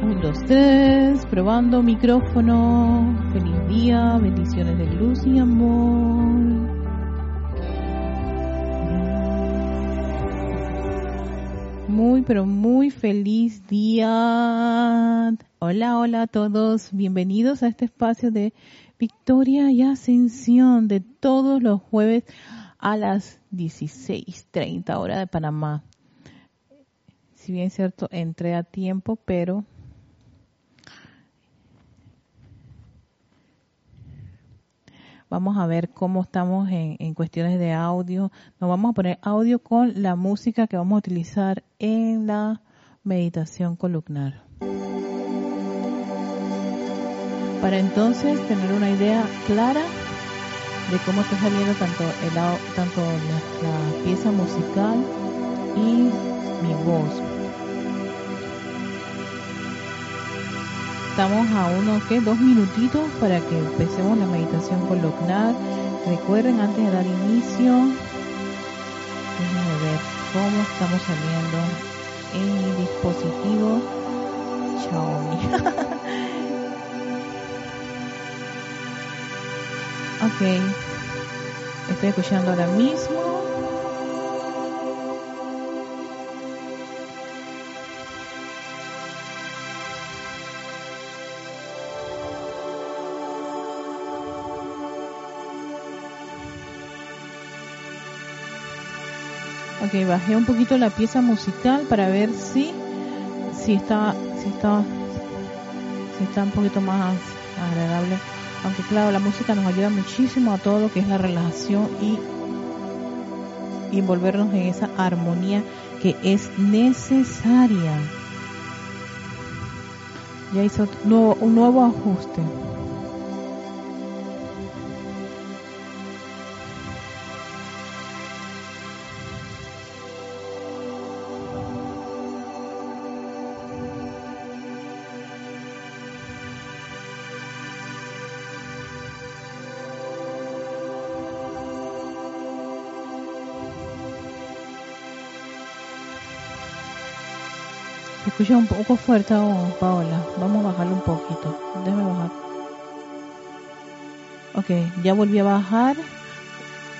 Un, dos, tres, probando micrófono. Feliz día, bendiciones de luz y amor. Muy, pero muy feliz día. Hola, hola a todos. Bienvenidos a este espacio de Victoria y Ascensión de todos los jueves a las 16.30 hora de Panamá. Si bien es cierto, entré a tiempo, pero vamos a ver cómo estamos en, cuestiones de audio. Nos vamos a poner audio con la música que vamos a utilizar en la meditación columnar. Para entonces tener una idea clara de cómo está saliendo tanto, el, tanto la pieza musical y mi voz. Estamos a unos que dos minutitos para que empecemos la meditación columnar. Recuerden antes de dar inicio, déjenme ver cómo estamos saliendo en mi dispositivo Xiaomi. Ok. Estoy escuchando ahora mismo. Ok, bajé un poquito la pieza musical para ver si si está si está si está un poquito más agradable aunque claro, la música nos ayuda muchísimo a todo lo que es la relajación y, envolvernos en esa armonía que es necesaria. Ya hizo un nuevo ajuste. Escucha un poco fuerte aún, Paola. Vamos a bajarlo un poquito. Déjame bajar. Ok, ya volví a bajar.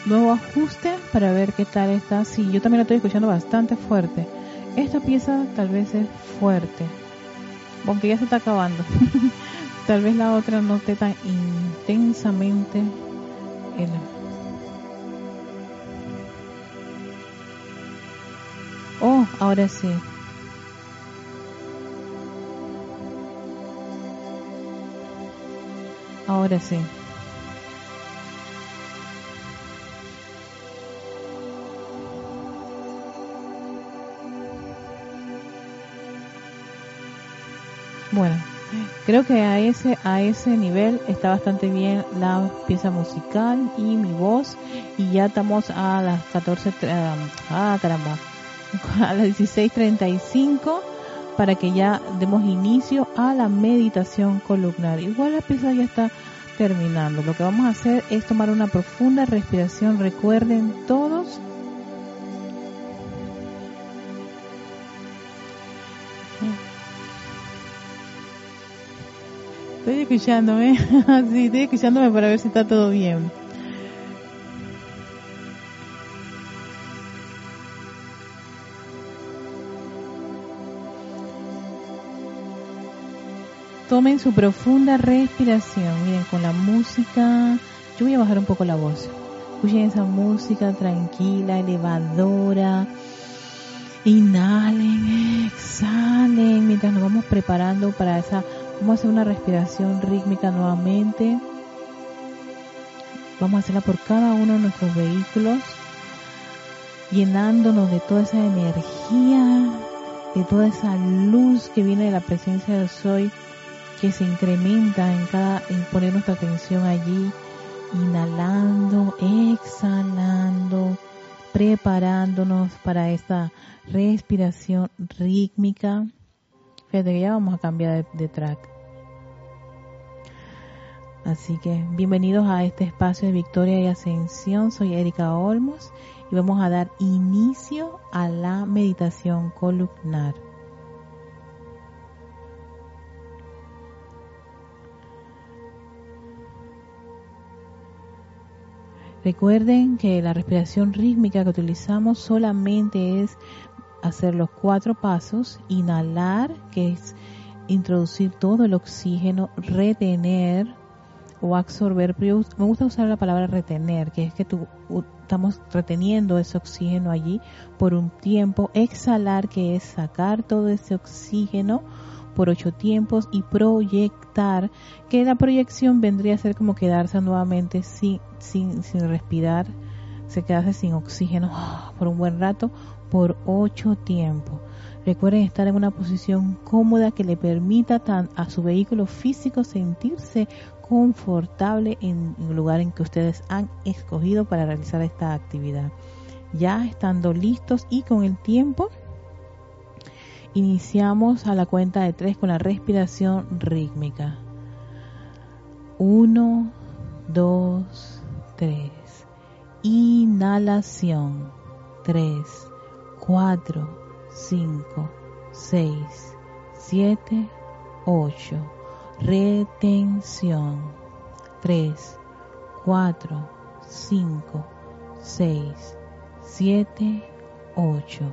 Nuevo ajuste para ver qué tal está. Sí, yo también la estoy escuchando bastante fuerte. Esta pieza tal vez es fuerte. Aunque ya se está acabando. tal vez la otra no esté tan intensamente. Oh, ahora sí. Ahora sí. Bueno, creo que a ese a ese nivel está bastante bien la pieza musical y mi voz y ya estamos a las 14 ah caramba a las 16:35 para que ya demos inicio a la meditación columnar. Igual la pieza ya está terminando. Lo que vamos a hacer es tomar una profunda respiración. Recuerden todos. Estoy escuchándome, sí, estoy escuchándome para ver si está todo bien. Tomen su profunda respiración. Miren, con la música. Yo voy a bajar un poco la voz. Escuchen esa música tranquila, elevadora. Inhalen, exhalen. Mientras nos vamos preparando para esa. Vamos a hacer una respiración rítmica nuevamente. Vamos a hacerla por cada uno de nuestros vehículos. Llenándonos de toda esa energía, de toda esa luz que viene de la presencia del Soy que se incrementa en cada, en poner nuestra atención allí, inhalando, exhalando, preparándonos para esta respiración rítmica. Fíjate ya vamos a cambiar de, de track. Así que bienvenidos a este espacio de Victoria y Ascensión. Soy Erika Olmos y vamos a dar inicio a la meditación columnar. Recuerden que la respiración rítmica que utilizamos solamente es hacer los cuatro pasos, inhalar, que es introducir todo el oxígeno, retener o absorber. me gusta usar la palabra retener, que es que tú, estamos reteniendo ese oxígeno allí por un tiempo. Exhalar, que es sacar todo ese oxígeno por ocho tiempos y proyectar, que la proyección vendría a ser como quedarse nuevamente sin, sin, sin respirar, se quedarse sin oxígeno por un buen rato por ocho tiempos. Recuerden estar en una posición cómoda que le permita a su vehículo físico sentirse confortable en el lugar en que ustedes han escogido para realizar esta actividad. Ya estando listos y con el tiempo, Iniciamos a la cuenta de tres con la respiración rítmica. Uno, dos, tres. Inhalación. Tres, cuatro, cinco, seis, siete, ocho. Retención. Tres, cuatro, cinco, seis, siete, ocho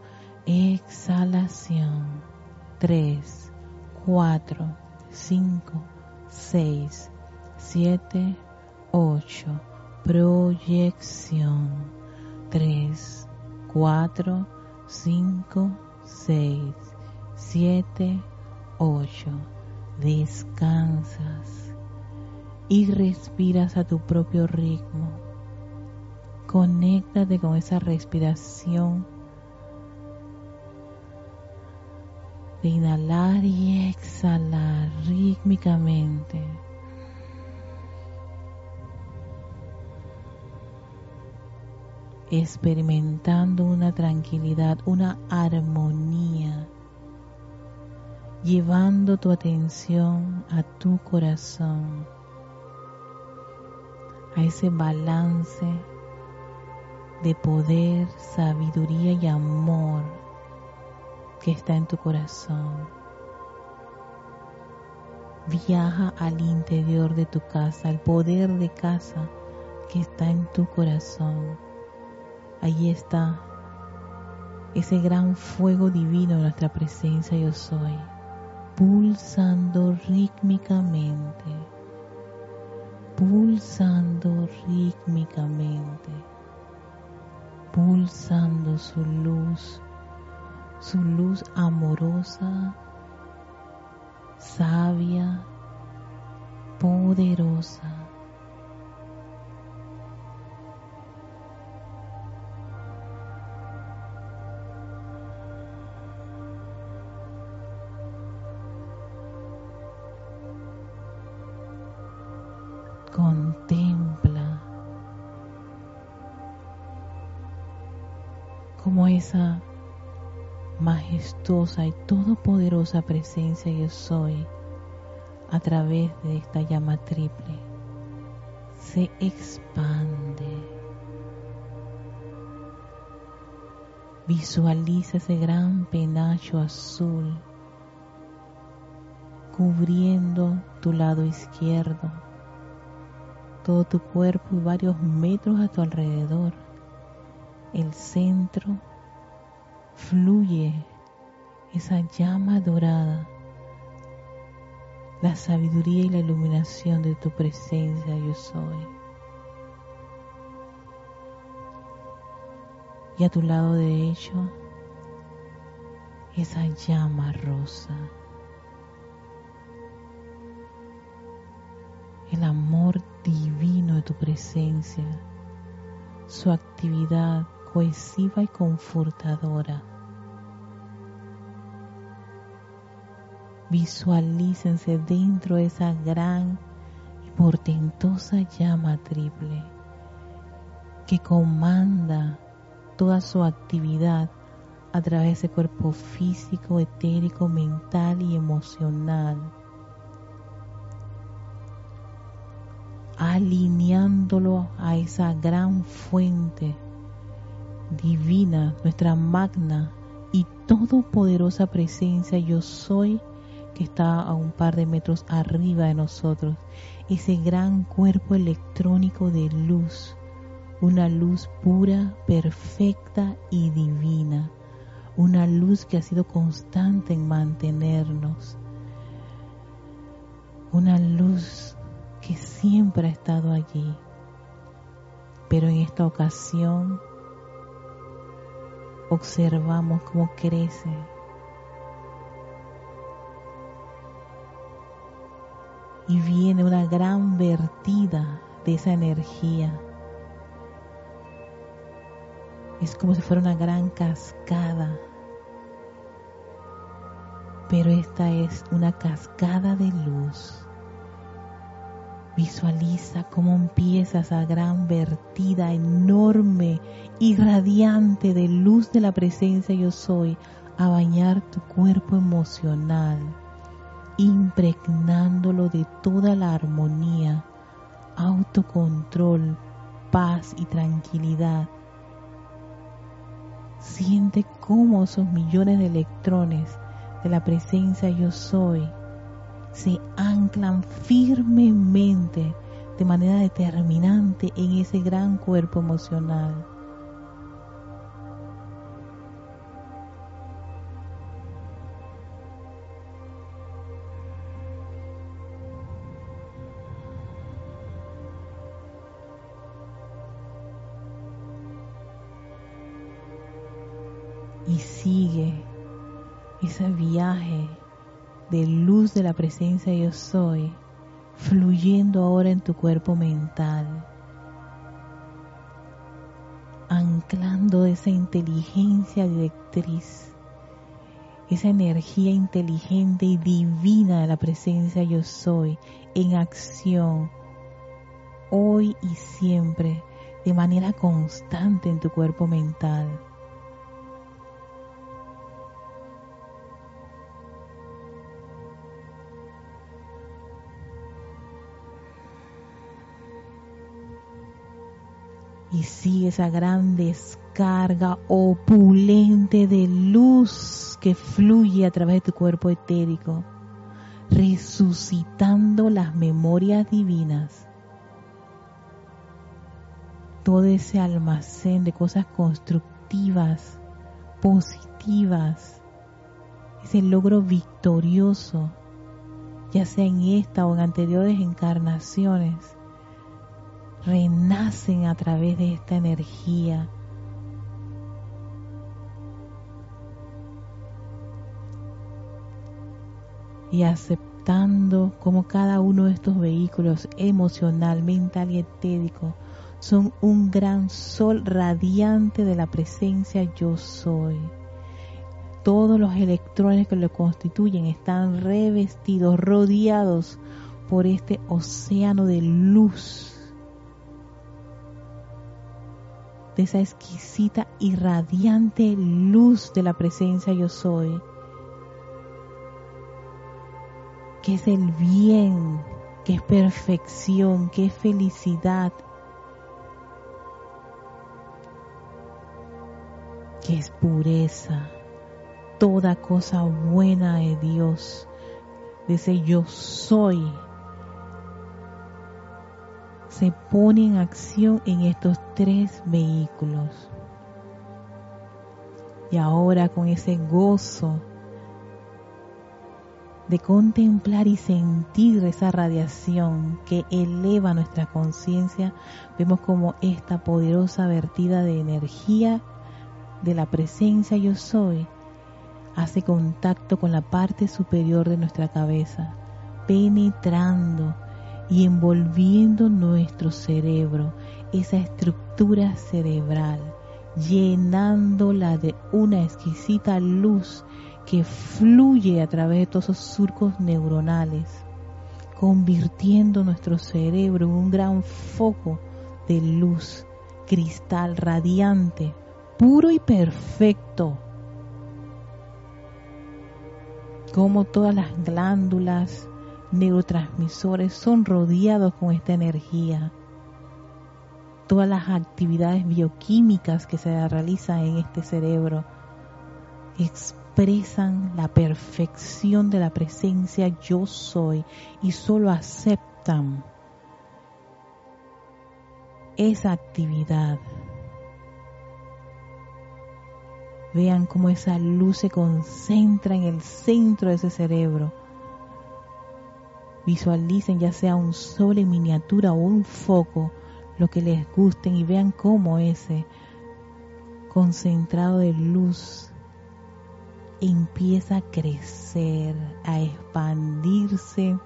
Exhalación. 3, 4, 5, 6, 7, 8. Proyección. 3, 4, 5, 6, 7, 8. Descansas y respiras a tu propio ritmo. Conéctate con esa respiración de inhalar y exhalar rítmicamente. experimentando una tranquilidad, una armonía, llevando tu atención a tu corazón, a ese balance de poder, sabiduría y amor que está en tu corazón. Viaja al interior de tu casa, al poder de casa que está en tu corazón. Allí está ese gran fuego divino nuestra presencia yo soy, pulsando rítmicamente, pulsando rítmicamente, pulsando su luz su luz amorosa, sabia, poderosa. contempla como esa majestuosa y todopoderosa presencia yo soy a través de esta llama triple se expande. Visualiza ese gran penacho azul cubriendo tu lado izquierdo, todo tu cuerpo y varios metros a tu alrededor. El centro fluye esa llama dorada, la sabiduría y la iluminación de tu presencia yo soy. Y a tu lado derecho, esa llama rosa. El amor divino de tu presencia, su actividad cohesiva y confortadora Visualícense dentro de esa gran y portentosa llama triple que comanda toda su actividad a través de ese cuerpo físico, etérico, mental y emocional, alineándolo a esa gran fuente divina, nuestra magna y todopoderosa presencia yo soy está a un par de metros arriba de nosotros, ese gran cuerpo electrónico de luz, una luz pura, perfecta y divina, una luz que ha sido constante en mantenernos, una luz que siempre ha estado allí, pero en esta ocasión observamos cómo crece y viene una gran vertida de esa energía. Es como si fuera una gran cascada, pero esta es una cascada de luz. Visualiza cómo empieza esa gran vertida enorme y radiante de luz de la presencia yo soy a bañar tu cuerpo emocional impregnándolo de toda la armonía, autocontrol, paz y tranquilidad. Siente cómo esos millones de electrones de la presencia yo soy se anclan firmemente de manera determinante en ese gran cuerpo emocional ese viaje de luz de la presencia yo soy fluyendo ahora en tu cuerpo mental, anclando esa inteligencia directriz, esa energía inteligente y divina de la presencia yo soy en acción hoy y siempre de manera constante en tu cuerpo mental y sigue esa gran descarga opulente de luz que fluye a través de tu cuerpo etérico, resucitando las memorias divinas. Todo ese almacén de cosas constructivas, positivas, ese logro victorioso, ya sea en esta o en anteriores encarnaciones renacen a través de esta energía. Y aceptando como cada uno de estos vehículos emocional, mental y etérico son un gran sol radiante de la presencia yo soy. Todos los electrones que lo constituyen están revestidos, rodeados por este océano de luz, esa exquisita y radiante luz de la presencia yo soy, que es el bien, que es perfección, que es felicidad, que es pureza, toda cosa buena de Dios, de ese yo soy, se pone en acción en estos tres vehículos. Y ahora con ese gozo de contemplar y sentir esa radiación que eleva nuestra conciencia, vemos como esta poderosa vertida de energía de la presencia yo soy hace contacto con la parte superior de nuestra cabeza, penetrando y envolviendo nuestro cerebro, esa estructura cerebral, llenándola de una exquisita luz que fluye a través de todos esos surcos neuronales, convirtiendo nuestro cerebro en un gran foco de luz, cristal radiante, puro y perfecto. Como todas las glándulas, neurotransmisores son rodeados con esta energía. Todas las actividades bioquímicas que se realizan en este cerebro expresan la perfección de la presencia yo soy y solo aceptan esa actividad Vean cómo esa luz se concentra en el centro de ese cerebro. Visualicen ya sea un sol en miniatura o un foco, lo que les gusten y vean cómo ese concentrado de luz empieza a crecer, a expandirse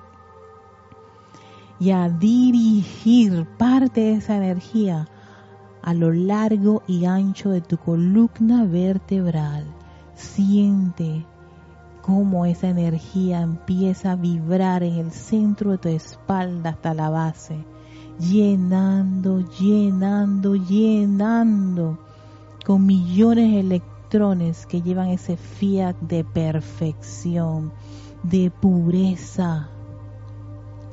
y a dirigir parte de esa energía a lo largo y ancho de tu columna vertebral. Siente cómo esa energía empieza a vibrar en el centro de tu espalda hasta la base, llenando, llenando, llenando con millones de electrones que llevan ese fiat de perfección, de pureza,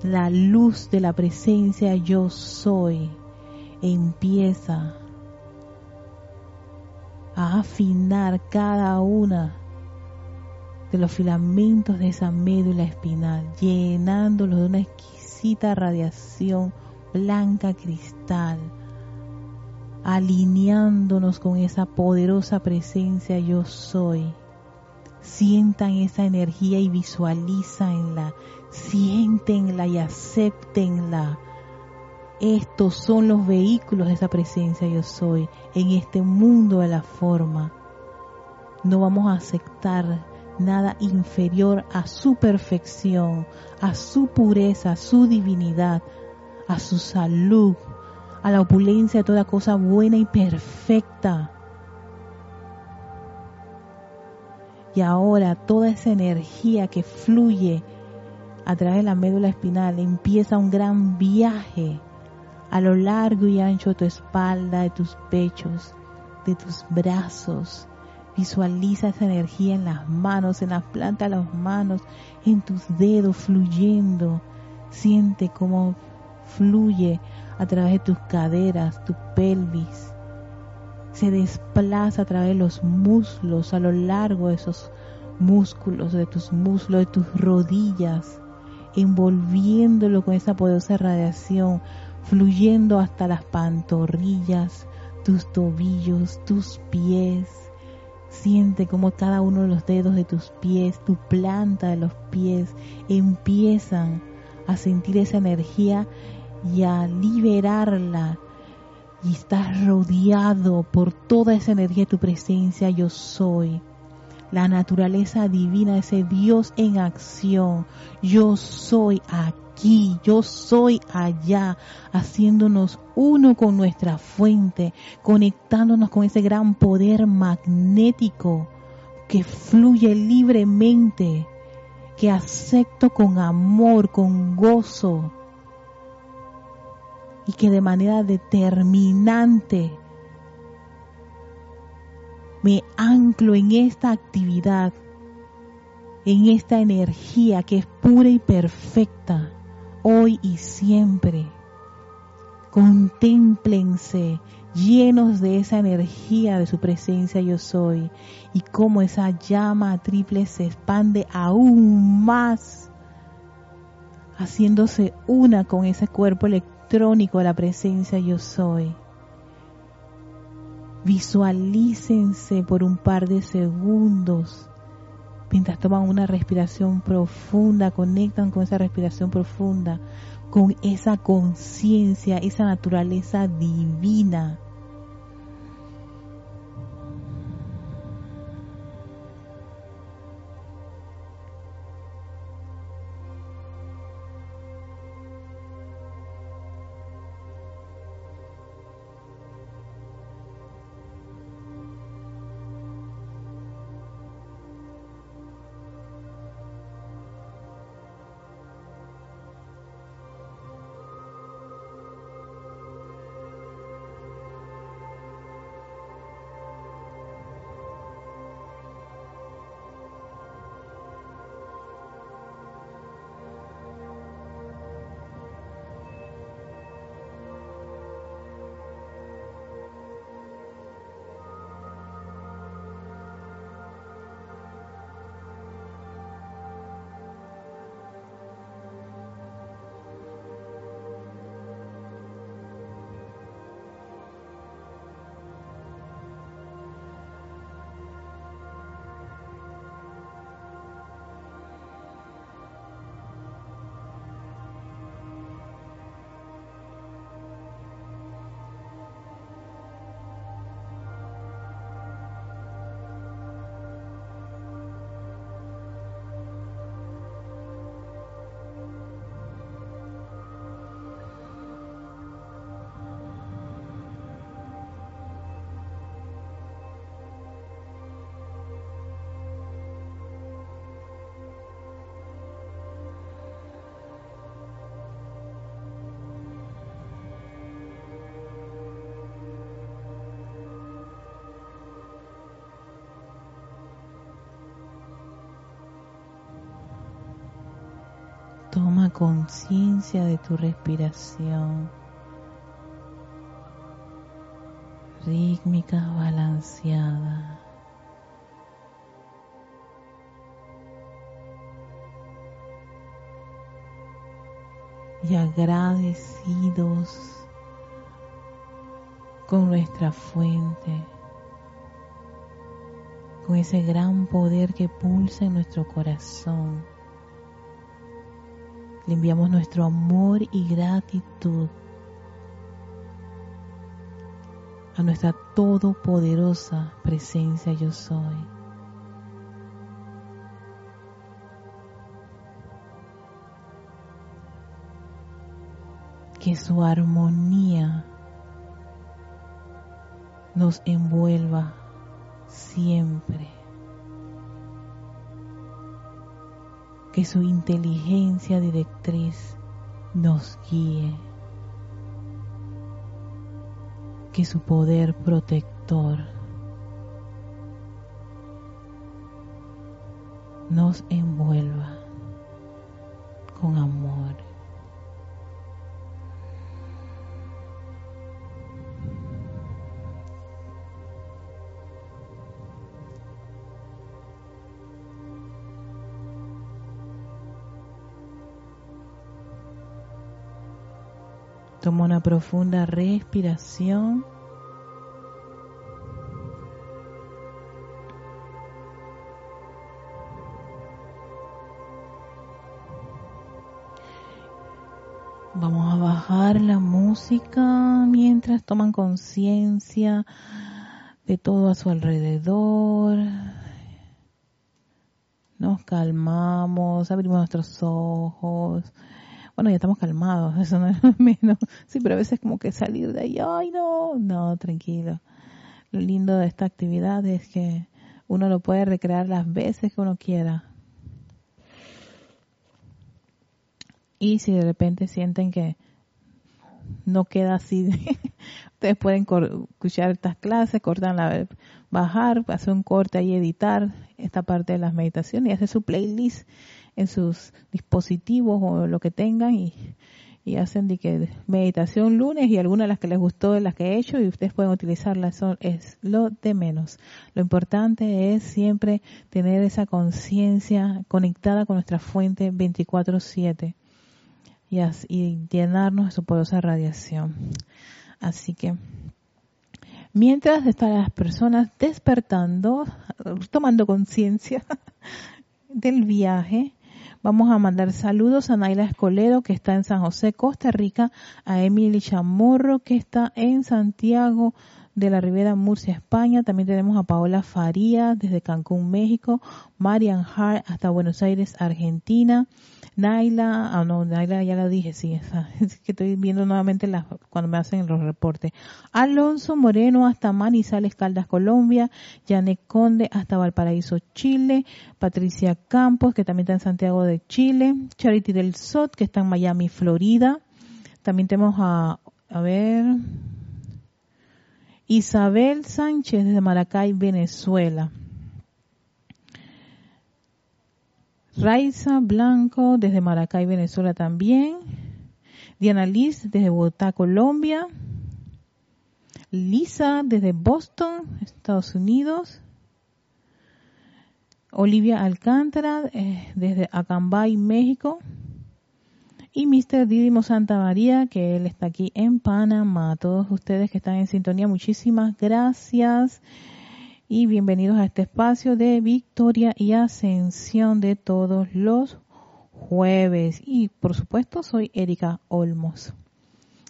la luz de la presencia yo soy empieza a afinar cada una de los filamentos de esa médula espinal, llenándolos de una exquisita radiación blanca cristal, alineándonos con esa poderosa presencia yo soy. Sientan esa energía y visualízanla, siéntenla y aceptenla estos son los vehículos de esa presencia yo soy en este mundo de la forma. No vamos a aceptar nada inferior a su perfección, a su pureza, a su divinidad, a su salud, a la opulencia de toda cosa buena y perfecta. Y ahora toda esa energía que fluye a través de la médula espinal empieza un gran viaje a lo largo y ancho de tu espalda, de tus pechos, de tus brazos. Visualiza esa energía en las manos, en las plantas de las manos, en tus dedos fluyendo. Siente cómo fluye a través de tus caderas, tu pelvis. Se desplaza a través de los muslos, a lo largo de esos músculos, de tus muslos, de tus rodillas, envolviéndolo con esa poderosa radiación, fluyendo hasta las pantorrillas, tus tobillos, tus pies. Siente como cada uno de los dedos de tus pies, tu planta de los pies, empiezan a sentir esa energía y a liberarla. Y estás rodeado por toda esa energía de tu presencia, yo soy. La naturaleza divina, ese Dios en acción. Yo soy aquí yo soy allá, haciéndonos uno con nuestra fuente, conectándonos con ese gran poder magnético que fluye libremente, que acepto con amor, con gozo y que de manera determinante me anclo en esta actividad, en esta energía que es pura y perfecta, hoy y siempre. Contémplense llenos de esa energía de su presencia yo soy y cómo esa llama triple se expande aún más haciéndose una con ese cuerpo electrónico de la presencia yo soy. Visualícense por un par de segundos mientras toman una respiración profunda, conectan con esa respiración profunda, con esa conciencia, esa naturaleza divina Toma conciencia de tu respiración rítmica, balanceada. Y agradecidos con nuestra fuente, con ese gran poder que pulsa en nuestro corazón le enviamos nuestro amor y gratitud a nuestra todopoderosa presencia yo soy. Que su armonía nos envuelva siempre. Que su inteligencia directriz nos guíe, que su poder protector nos envuelva con amor. Toma una profunda respiración. Vamos a bajar la música mientras toman conciencia de todo a su alrededor. Nos calmamos, abrimos nuestros ojos bueno, ya estamos calmados, eso no es menos. Sí, pero a veces como que salir de ahí, ay no, no, tranquilo. Lo lindo de esta actividad es que uno lo puede recrear las veces que uno quiera. Y si de repente sienten que no queda así, ustedes pueden escuchar estas clases, cortan la, bajar, hacer un corte y editar esta parte de las meditaciones y hacer su playlist en sus dispositivos o lo que tengan y, hacen de que meditación lunes y algunas de las que les gustó de las que he hecho y ustedes pueden utilizarlas son es lo de menos. Lo importante es siempre tener esa conciencia conectada con nuestra fuente 24/7 y, y llenarnos de su poderosa radiación. Así que mientras están las personas despertando, tomando conciencia del viaje, Vamos a mandar saludos a Naila Escoledo, que está en San José, Costa Rica, a Emily Chamorro, que está en Santiago de la Ribera Murcia, España. También tenemos a Paola Faría desde Cancún, México, Marian Hart hasta Buenos Aires, Argentina. Naila, ah no, Naila ya la dije, sí, esa, es que estoy viendo nuevamente la, cuando me hacen los reportes. Alonso Moreno hasta Manizales, Caldas, Colombia, Janet Conde hasta Valparaíso, Chile, Patricia Campos, que también está en Santiago de Chile, Charity del Sot, que está en Miami, Florida. También tenemos a, a ver, Isabel Sánchez desde Maracay, Venezuela. Raiza Blanco desde Maracay, Venezuela también. Diana Liz desde Bogotá, Colombia. Lisa desde Boston, Estados Unidos. Olivia Alcántara eh, desde Acambay, México. Y Mr. Didimo Santa María, que él está aquí en Panamá. todos ustedes que están en sintonía, muchísimas gracias y bienvenidos a este espacio de victoria y ascensión de todos los jueves. Y por supuesto soy Erika Olmos,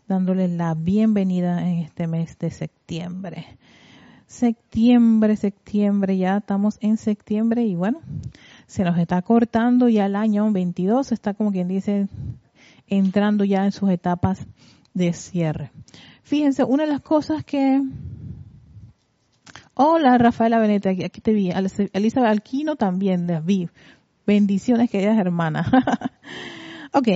dándoles la bienvenida en este mes de septiembre. Septiembre, septiembre, ya estamos en septiembre y bueno, se nos está cortando ya el año 22, está como quien dice entrando ya en sus etapas de cierre. Fíjense, una de las cosas que Hola, Rafaela Benete, aquí, te vi. Elizabeth Alquino también, de vi. Bendiciones, queridas hermanas. ok.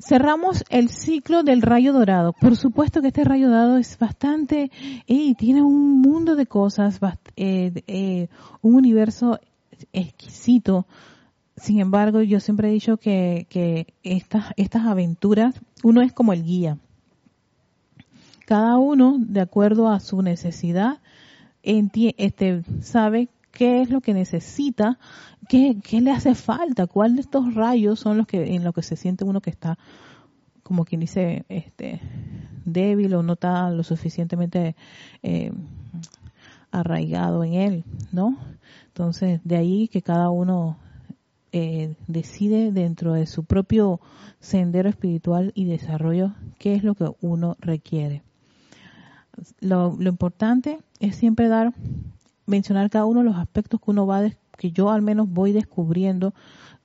Cerramos el ciclo del rayo dorado. Por supuesto que este rayo dorado es bastante, y tiene un mundo de cosas, eh, eh, un universo exquisito. Sin embargo, yo siempre he dicho que, que estas, estas aventuras, uno es como el guía. Cada uno, de acuerdo a su necesidad, este, sabe qué es lo que necesita, qué, qué le hace falta, cuál de estos rayos son los que en lo que se siente uno que está como quien dice este débil o no está lo suficientemente eh, arraigado en él, ¿no? Entonces, de ahí que cada uno eh, decide dentro de su propio sendero espiritual y desarrollo qué es lo que uno requiere. Lo, importante es siempre dar, mencionar cada uno de los aspectos que uno va, que yo al menos voy descubriendo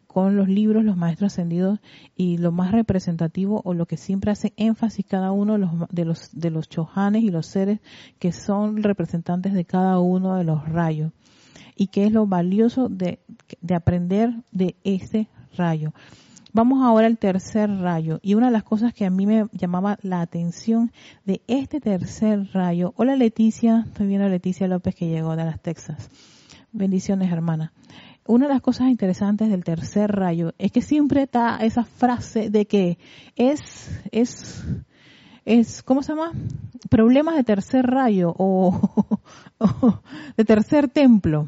con los libros, los maestros ascendidos y lo más representativo o lo que siempre hace énfasis cada uno de los, de los, de los y los seres que son representantes de cada uno de los rayos y qué es lo valioso de, de aprender de ese rayo. Vamos ahora al tercer rayo. Y una de las cosas que a mí me llamaba la atención de este tercer rayo. Hola Leticia, estoy viendo a Leticia López que llegó de las Texas. Bendiciones, hermana. Una de las cosas interesantes del tercer rayo es que siempre está esa frase de que es, es, es, ¿cómo se llama? Problemas de tercer rayo o, de tercer templo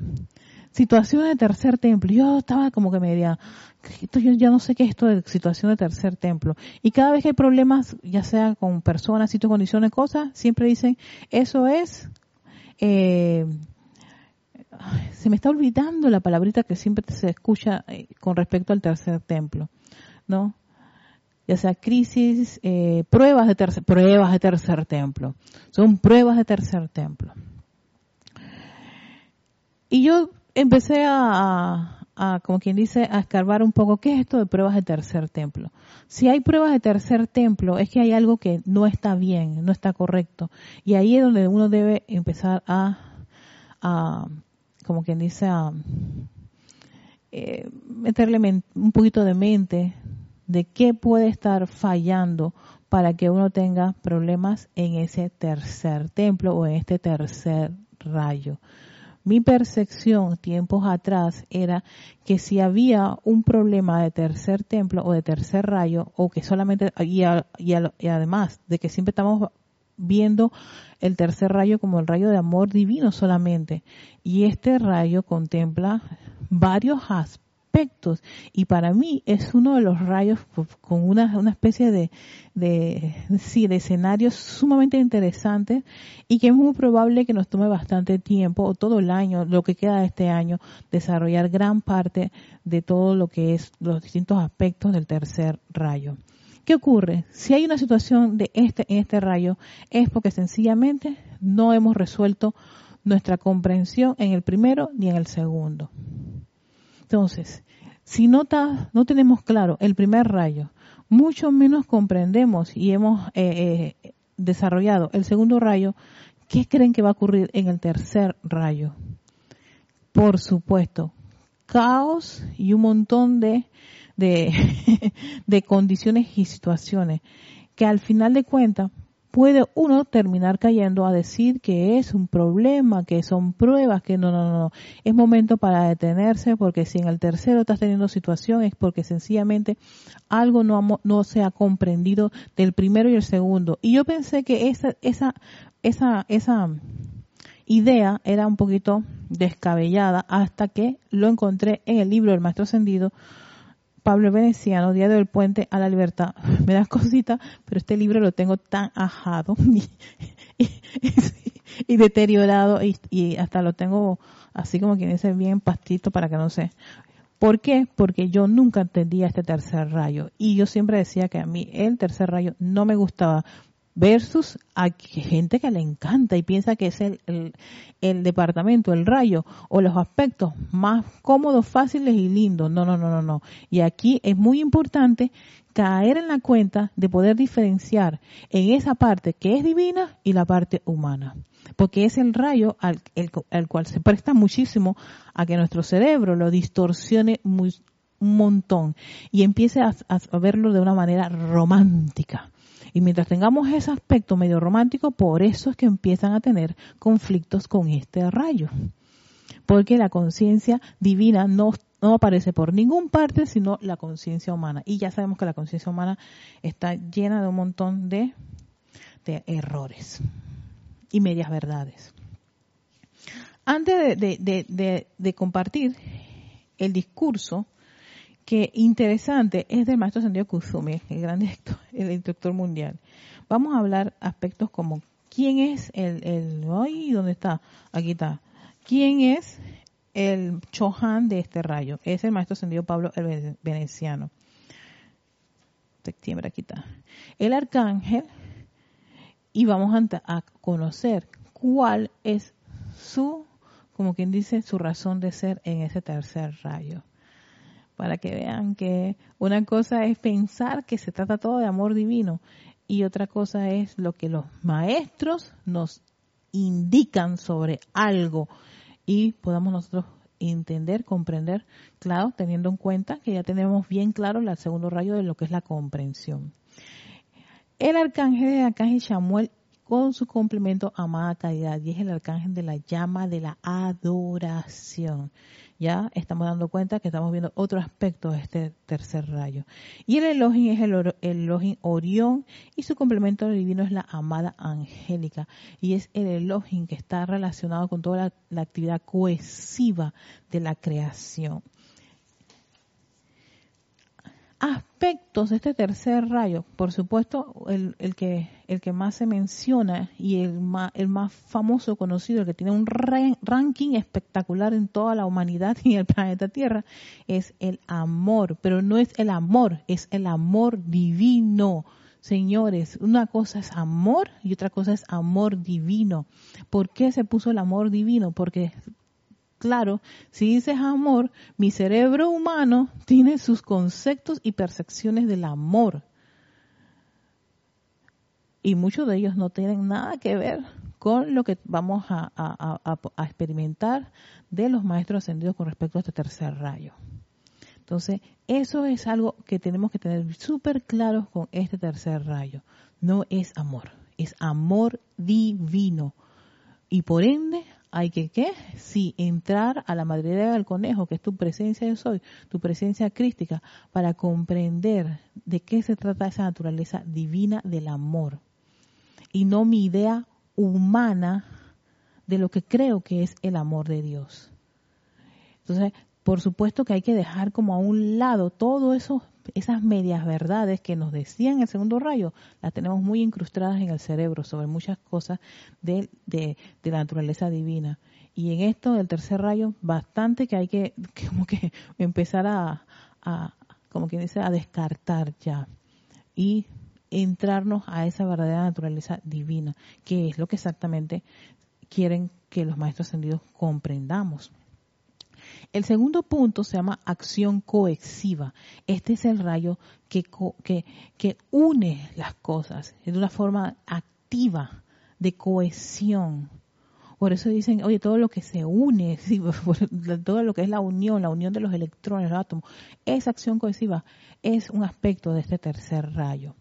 situaciones de tercer templo. Yo estaba como que me diría, yo ya no sé qué es esto de situación de tercer templo. Y cada vez que hay problemas, ya sea con personas, sitios, condiciones, cosas, siempre dicen, eso es, eh, se me está olvidando la palabrita que siempre se escucha eh, con respecto al tercer templo, ¿no? Ya sea crisis, eh, pruebas de tercer, pruebas de tercer templo. Son pruebas de tercer templo. Y yo empecé a, como quien dice, a escarbar un poco qué es esto de pruebas de tercer templo. Si hay pruebas de tercer templo, es que hay algo que no está bien, no está correcto. Y ahí es donde uno debe empezar a, como quien dice, a eh, meterle un poquito de mente de qué puede estar fallando para que uno tenga problemas en ese tercer templo o en este tercer rayo. Mi percepción tiempos atrás era que si había un problema de tercer templo o de tercer rayo, o que solamente, y, y además de que siempre estamos viendo el tercer rayo como el rayo de amor divino solamente, y este rayo contempla varios aspectos y para mí es uno de los rayos con una, una especie de, de, sí, de escenarios sumamente interesantes y que es muy probable que nos tome bastante tiempo o todo el año, lo que queda de este año, desarrollar gran parte de todo lo que es los distintos aspectos del tercer rayo. ¿Qué ocurre? Si hay una situación de este en este rayo es porque sencillamente no hemos resuelto nuestra comprensión en el primero ni en el segundo. Entonces, si no, tenemos claro el primer rayo, mucho menos comprendemos y hemos eh, eh, desarrollado el segundo rayo, ¿qué creen que va a ocurrir en el tercer rayo? Por supuesto, caos y un montón de, de, de condiciones y situaciones que al final de cuentas puede uno terminar cayendo a decir que es un problema, que son pruebas, que no, no, no. Es momento para detenerse porque si en el tercero estás teniendo situación es porque sencillamente algo no, no se ha comprendido del primero y el segundo. Y yo pensé que esa, esa, esa, esa idea era un poquito descabellada hasta que lo encontré en el libro del Maestro Ascendido Pablo Veneciano, Día del Puente a la Libertad. Me da cosita, pero este libro lo tengo tan ajado y, deteriorado y, hasta lo tengo así como quien dice bien pastito para que no sé. ¿Por qué? Porque yo nunca entendía este tercer rayo y yo siempre decía que a mí el tercer rayo no me gustaba versus a gente que le encanta y piensa que es el, el, departamento, el rayo o los aspectos más cómodos, fáciles y lindos. No, no, no, no, no. Y aquí es muy importante caer en la cuenta de poder diferenciar en esa parte que es divina y la parte humana. Porque es el rayo al, el, cual se presta muchísimo a que nuestro cerebro lo distorsione muy, un montón y empiece a verlo de una manera romántica y mientras tengamos ese aspecto medio romántico, por eso es que empiezan a tener conflictos con este rayo. Porque la conciencia divina no, aparece por ningún parte, sino la conciencia humana. Y ya sabemos que la conciencia humana está llena de un montón de, errores y medias verdades. Antes de compartir el discurso, que interesante es del maestro Santiago Kusumi, el gran instructor mundial. Vamos a hablar aspectos como quién es el, ¿dónde está? Aquí está. ¿Quién es el Chohan de este rayo? Es el maestro Ascendido Pablo el Veneciano. Septiembre, aquí está. El arcángel, y vamos a conocer cuál es su, como quien dice, su razón de ser en ese tercer rayo para que vean que una cosa es pensar que se trata todo de amor divino y otra cosa es lo que los maestros nos indican sobre algo y podamos nosotros entender, comprender, claro, teniendo en cuenta que ya tenemos bien claro el segundo rayo de lo que es la comprensión. El arcángel de arcángel Samuel con su complemento amada caridad y es el arcángel de la llama de la adoración. Ya estamos dando cuenta que estamos viendo otro aspecto de este tercer rayo. Y el Elohim es el, Elohim Orión y su complemento divino es la amada angélica. Y es el Elohim que está relacionado con toda la actividad cohesiva de la creación aspectos de este tercer rayo, por supuesto, el, el, que, el que más se menciona y el más, el más famoso conocido, el que tiene un ranking espectacular en toda la humanidad y el planeta Tierra, es el amor. Pero no es el amor, es el amor divino. Señores, una cosa es amor y otra cosa es amor divino. ¿Por qué se puso el amor divino? Porque Claro, si dices amor, mi cerebro humano tiene sus conceptos y percepciones del amor. Y muchos de ellos no tienen nada que ver con lo que vamos a, experimentar de los maestros ascendidos con respecto a este tercer rayo. Entonces, eso es algo que tenemos que tener súper claro con este tercer rayo. No es amor, es amor divino. Y por ende, hay que, ¿qué? Sí, entrar a la madriguera del conejo, que es tu presencia yo soy, tu presencia crística, para comprender de qué se trata esa naturaleza divina del amor. Y no mi idea humana de lo que creo que es el amor de Dios. Entonces, por supuesto que hay que dejar como a un lado todo eso, esas medias verdades que nos decían el segundo rayo, las tenemos muy incrustadas en el cerebro sobre muchas cosas de, de, la naturaleza divina. Y en esto del tercer rayo, bastante que hay que, como que empezar a, a como quien dice, a descartar ya. Y entrarnos a esa verdadera naturaleza divina, que es lo que exactamente quieren que los maestros ascendidos comprendamos. El segundo punto se llama acción coexiva. Este es el rayo que, que, que une las cosas de una forma activa, de cohesión. Por eso dicen, oye, todo lo que se une, todo lo que es la unión, la unión de los electrones, los átomos, esa acción cohesiva es un aspecto de este tercer rayo.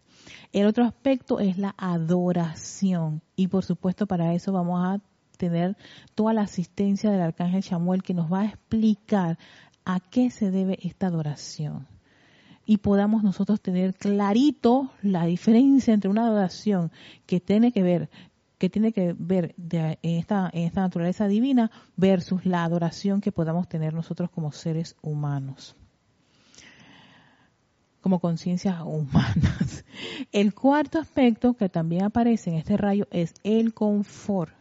El otro aspecto es la adoración y por supuesto para eso vamos a tener toda la asistencia del arcángel Samuel que nos va a explicar a qué se debe esta adoración y podamos nosotros tener clarito la diferencia entre una adoración que tiene que ver que tiene que ver en, esta, en esta naturaleza divina versus la adoración que podamos tener nosotros como seres humanos como conciencias humanas. El cuarto aspecto que también aparece en este rayo es el confort.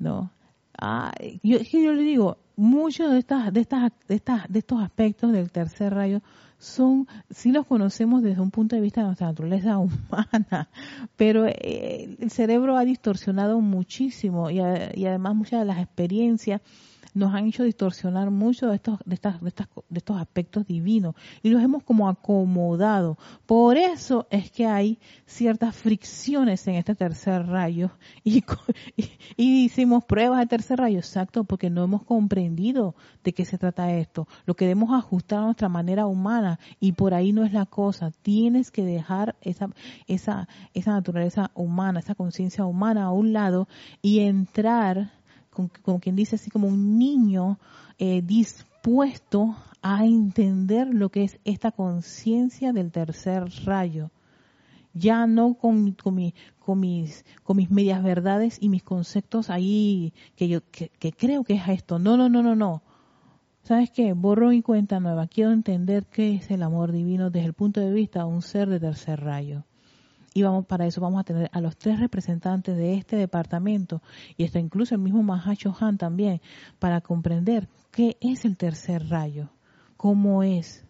¿No? Ah, yo, yo le digo, muchos de estas, de estas, de estas, de estos aspectos del tercer rayo son, sí los conocemos desde un punto de vista de nuestra naturaleza humana, pero eh, el cerebro ha distorsionado muchísimo y, y además muchas de las experiencias nos han hecho distorsionar mucho de estos, de, estas, de, estas, de estos aspectos divinos y los hemos como acomodado. Por eso es que hay ciertas fricciones en este tercer rayo y, y, hicimos pruebas de tercer rayo, exacto, porque no hemos comprendido de qué se trata esto. Lo queremos ajustar a nuestra manera humana y por ahí no es la cosa. Tienes que dejar esa, esa, esa naturaleza humana, esa conciencia humana a un lado y entrar como, quien dice así como un niño eh, dispuesto a entender lo que es esta conciencia del tercer rayo. Ya no con, con, con, mis, con mis medias verdades y mis conceptos ahí que yo que, creo que es esto. No, no, no, no, no. ¿Sabes qué? Borro y cuenta nueva. Quiero entender qué es el amor divino desde el punto de vista de un ser de tercer rayo y vamos para eso vamos a tener a los tres representantes de este departamento y está incluso el mismo Mahacho Han también para comprender qué es el tercer rayo, cómo es.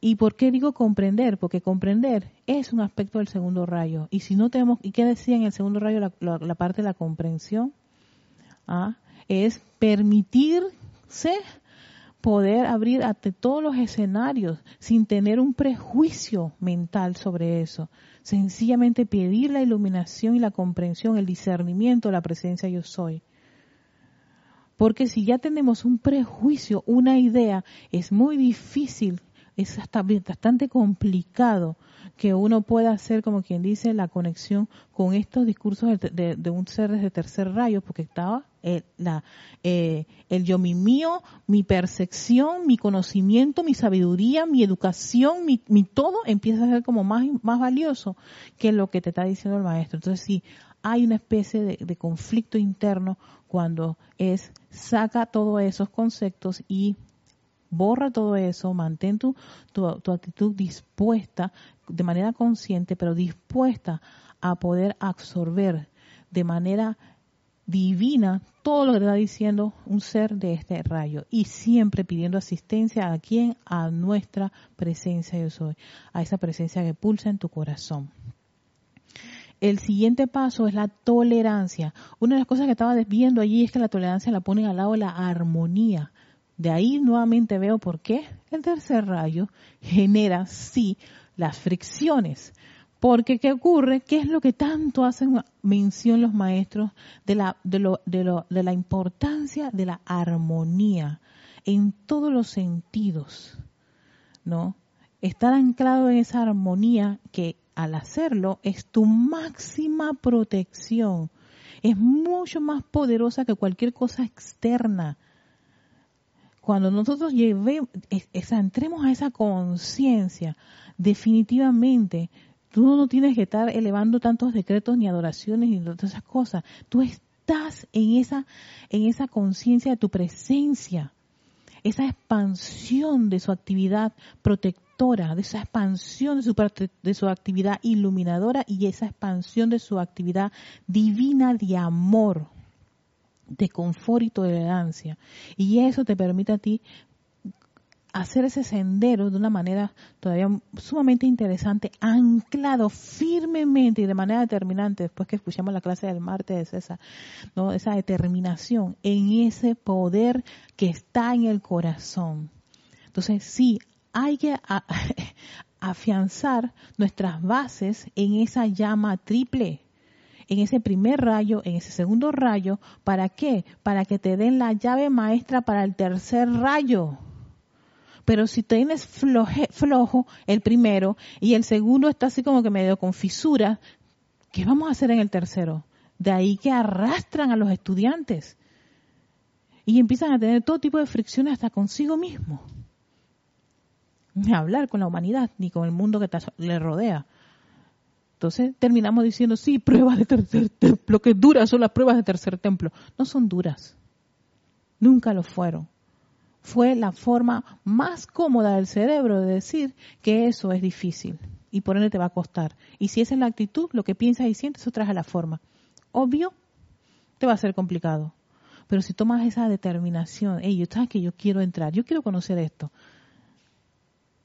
¿Y por qué digo comprender? Porque comprender es un aspecto del segundo rayo. Y si no tenemos, ¿y qué decía en el segundo rayo la, parte de la comprensión? ¿Ah? Es permitirse poder abrir ante todos los escenarios sin tener un prejuicio mental sobre eso. Sencillamente pedir la iluminación y la comprensión, el discernimiento, la presencia yo soy. Porque si ya tenemos un prejuicio, una idea, es muy difícil, es hasta bastante complicado que uno pueda hacer, como quien dice, la conexión con estos discursos de, un ser desde tercer rayo, porque estaba el, la, eh, el yo mi mío, mi percepción, mi conocimiento, mi sabiduría, mi educación, mi, todo empieza a ser como más, más valioso que lo que te está diciendo el maestro. Entonces sí, hay una especie de, de conflicto interno cuando es saca todos esos conceptos y borra todo eso, mantén tu, tu, actitud dispuesta, de manera consciente, pero dispuesta a poder absorber de manera divina todo lo que está diciendo un ser de este rayo. Y siempre pidiendo asistencia a quien a nuestra presencia yo soy a esa presencia que pulsa en tu corazón. El siguiente paso es la tolerancia. Una de las cosas que estaba viendo allí es que la tolerancia la ponen al lado de la armonía. De ahí nuevamente veo por qué el tercer rayo genera, sí, las fricciones. Porque ¿qué ocurre? ¿Qué es lo que tanto hacen mención los maestros de la, de, lo, de, lo, de la importancia de la armonía? en todos los sentidos, ¿no? Estar anclado en esa armonía que al hacerlo es tu máxima protección. Es mucho más poderosa que cualquier cosa externa. Cuando nosotros llevemos, entremos a esa conciencia, definitivamente tú no tienes que estar elevando tantos decretos ni adoraciones ni todas esas cosas. Tú estás en esa, en esa conciencia de tu presencia, esa expansión de su actividad protectora de esa expansión de su, de su actividad iluminadora y esa expansión de su actividad divina de amor, de confort y tolerancia. Y eso te permite a ti hacer ese sendero de una manera todavía sumamente interesante, anclado firmemente y de manera determinante, después que escuchamos la clase del martes de César, ¿no? esa determinación en ese poder que está en el corazón. Entonces, sí, hay que afianzar nuestras bases en esa llama triple, en ese primer rayo, en ese segundo rayo. ¿Para qué? Para que te den la llave maestra para el tercer rayo. Pero si tienes flojo el primero y el segundo está así como que medio con fisura, ¿qué vamos a hacer en el tercero? De ahí que arrastran a los estudiantes y empiezan a tener todo tipo de fricciones hasta consigo mismo ni hablar con la humanidad, ni con el mundo que le rodea. Entonces terminamos diciendo, sí, pruebas de tercer templo, que duras son las pruebas de tercer templo. No son duras, nunca lo fueron. Fue la forma más cómoda del cerebro de decir que eso es difícil y por ende te va a costar. Y si esa es la actitud, lo que piensas y sientes, eso trae a la forma. Obvio, te va a ser complicado. Pero si tomas esa determinación, hey, yo sabes que yo quiero entrar, yo quiero conocer esto,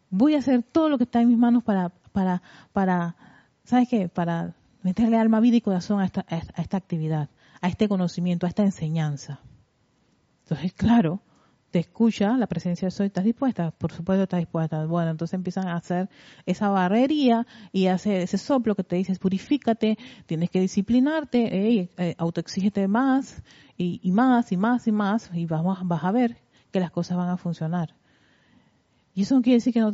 voy a hacer todo lo que está en mis manos para, para, para, ¿sabes qué? Para meterle alma, vida y corazón a esta, a esta actividad, a este conocimiento, a esta enseñanza. Entonces, claro, te escucha la presencia de soy, ¿estás dispuesta? Por supuesto estás dispuesta. Bueno, entonces empiezan a hacer esa barrería y hace ese soplo que te dice, purifícate, tienes que disciplinarte, hey, eh, autoexígete más y, más y más y más y vamos, vas a ver que las cosas van a funcionar. Y eso no quiere decir que, no,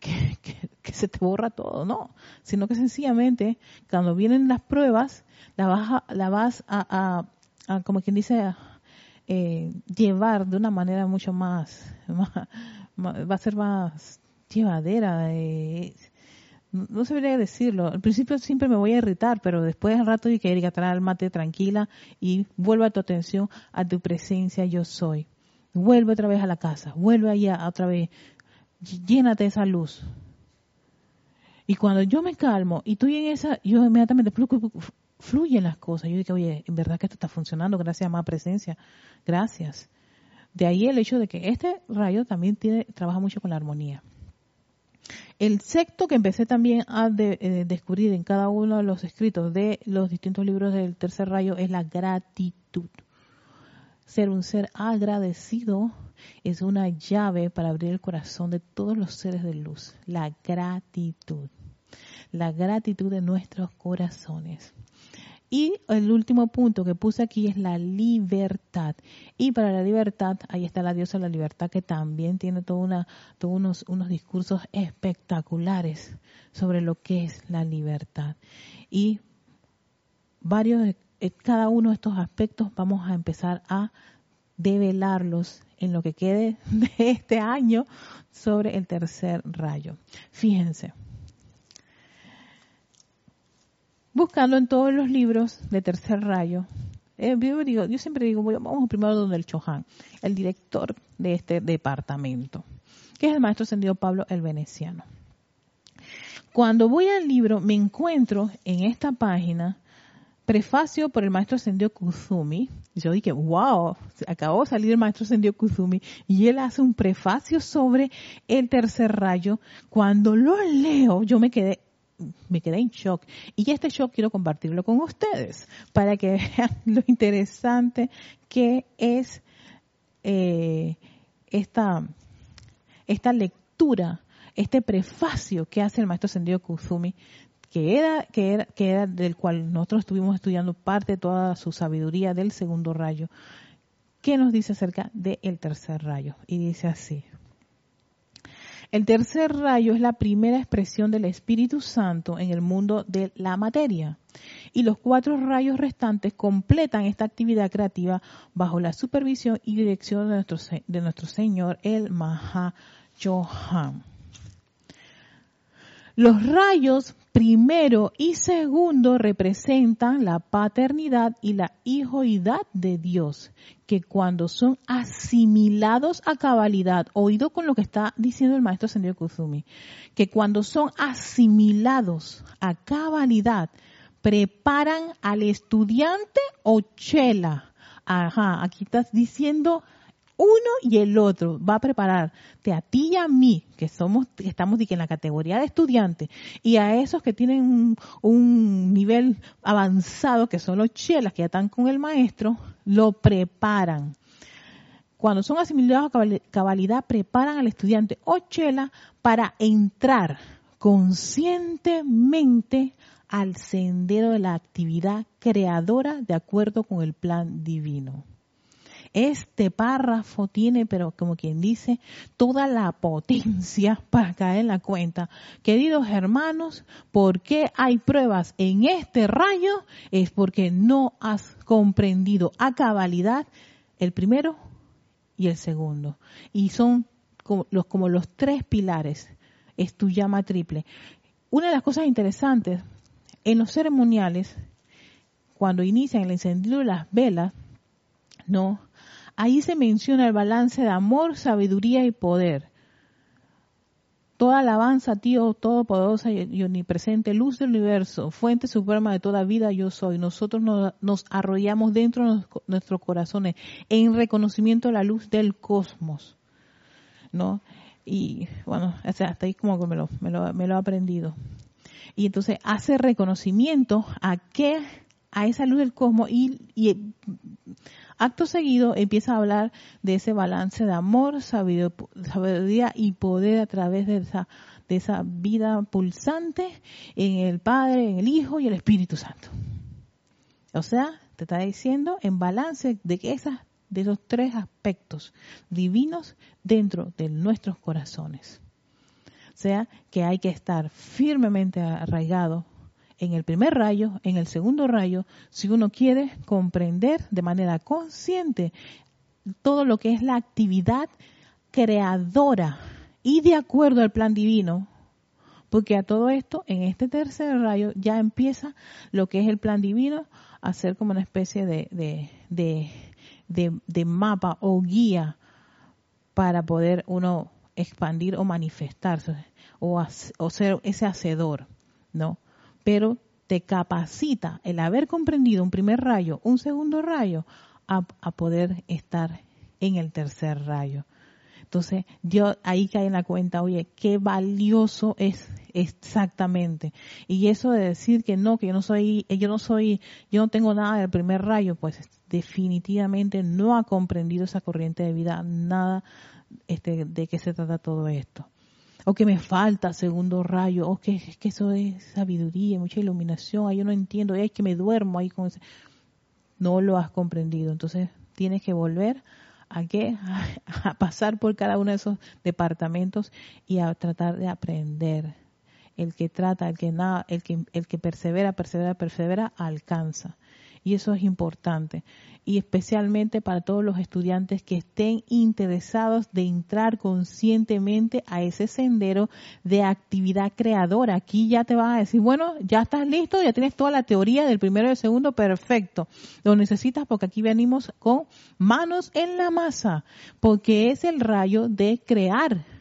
que, se te borra todo, no, sino que sencillamente cuando vienen las pruebas, la vas a, la vas a, como quien dice, eh, llevar de una manera mucho más, va a ser más llevadera. Eh, no sabría decirlo. Al principio siempre me voy a irritar, pero después al rato hay que ir a traer mate tranquila y vuelva tu atención a tu presencia yo soy. Vuelve otra vez a la casa, vuelve allá otra vez, llénate esa luz. Y cuando yo me calmo y estoy en esa, yo inmediatamente fluyen las cosas. Yo digo, oye, en verdad que esto está funcionando gracias a más presencia. Gracias. De ahí el hecho de que este rayo también tiene, trabaja mucho con la armonía. El sexto que empecé también a eh, descubrir en cada uno de los escritos de los distintos libros del tercer rayo es la gratitud. Ser un ser agradecido es una llave para abrir el corazón de todos los seres de luz. La gratitud. La gratitud de nuestros corazones. Y el último punto que puse aquí es la libertad. Y para la libertad, ahí está la diosa de la libertad que también tiene toda una, todos unos, unos discursos espectaculares sobre lo que es la libertad. Y varios cada uno de estos aspectos vamos a empezar a develarlos en lo que quede de este año sobre el tercer rayo. Fíjense. Buscando en todos los libros de tercer rayo, eh, yo, yo, siempre digo, vamos primero donde el Chohan, el director de este departamento, que es el maestro ascendido Pablo el Veneciano. Cuando voy al libro, me encuentro en esta página prefacio por el maestro Sendio Kuzumi. Yo dije, wow, acabó de salir el maestro Sendio Kuzumi y él hace un prefacio sobre el tercer rayo. Cuando lo leo, yo me quedé me quedé en shock. Y este shock quiero compartirlo con ustedes para que vean lo interesante que es eh, esta, esta lectura, este prefacio que hace el maestro Sendio Kuzumi que era, que era, que era del cual nosotros estuvimos estudiando parte de toda su sabiduría del segundo rayo, ¿qué nos dice acerca del tercer rayo? Y dice así. El tercer rayo es la primera expresión del Espíritu Santo en el mundo de la materia. Y los cuatro rayos restantes completan esta actividad creativa bajo la supervisión y dirección de nuestro, Señor, el Mahayohan. Los rayos primero y segundo representan la paternidad y la hijoidad de Dios, que cuando son asimilados a cabalidad, oído con lo que está diciendo el maestro Sendio Kuzumi, que cuando son asimilados a cabalidad, preparan al estudiante o chela. Ajá, aquí estás diciendo uno y el otro va a prepararte a ti y a mí, que somos, estamos en la categoría de estudiantes, y a esos que tienen un, nivel avanzado, que son los chelas, que ya están con el maestro, lo preparan. Cuando son asimilados a cabalidad, preparan al estudiante o chela para entrar conscientemente al sendero de la actividad creadora de acuerdo con el plan divino. Este párrafo tiene, pero como quien dice, toda la potencia para caer en la cuenta. Queridos hermanos, ¿por qué hay pruebas en este rayo? Es porque no has comprendido a cabalidad el primero y el segundo. Y son como los, como los tres pilares. Es tu llama triple. Una de las cosas interesantes en los ceremoniales, cuando inician el encendido de las velas, no, Ahí se menciona el balance de amor, sabiduría y poder. Toda alabanza, tío, todopoderosa y omnipresente, luz del universo, fuente suprema de toda vida, yo soy. Nosotros nos, arrollamos dentro de nuestros corazones en reconocimiento de la luz del cosmos. ¿No? Y bueno, hasta ahí como que me lo, me lo, me lo he aprendido. Y entonces hace reconocimiento a qué, a esa luz del cosmos y, y Acto seguido empieza a hablar de ese balance de amor, sabiduría y poder a través de esa, de esa vida pulsante en el Padre, en el Hijo y el Espíritu Santo. O sea, te está diciendo en balance de esas, de esos tres aspectos divinos dentro de nuestros corazones. O sea, que hay que estar firmemente arraigado en el primer rayo, en el segundo rayo, si uno quiere comprender de manera consciente todo lo que es la actividad creadora y de acuerdo al plan divino, porque a todo esto, en este tercer rayo, ya empieza lo que es el plan divino a ser como una especie de, de, mapa o guía para poder uno expandir o manifestarse o, o ser ese hacedor, ¿no? Pero te capacita el haber comprendido un primer rayo, un segundo rayo, a, poder estar en el tercer rayo. Entonces, yo ahí caí en la cuenta, oye, qué valioso es exactamente. Y eso de decir que no, que yo no soy, yo no soy, yo no tengo nada del primer rayo, pues definitivamente no ha comprendido esa corriente de vida, nada este, de qué se trata todo esto o que me falta segundo rayo, o que, que eso es sabiduría, mucha iluminación, ahí yo no entiendo, es que me duermo ahí con. No lo has comprendido, entonces tienes que volver a qué a pasar por cada uno de esos departamentos y a tratar de aprender. El que trata, el que nada, el que el que persevera, persevera, persevera, alcanza. Y eso es importante y especialmente para todos los estudiantes que estén interesados de entrar conscientemente a ese sendero de actividad creadora. Aquí ya te vas a decir, bueno, ya estás listo, ya tienes toda la teoría del primero y del segundo, perfecto. Lo necesitas porque aquí venimos con manos en la masa, porque es el rayo de crear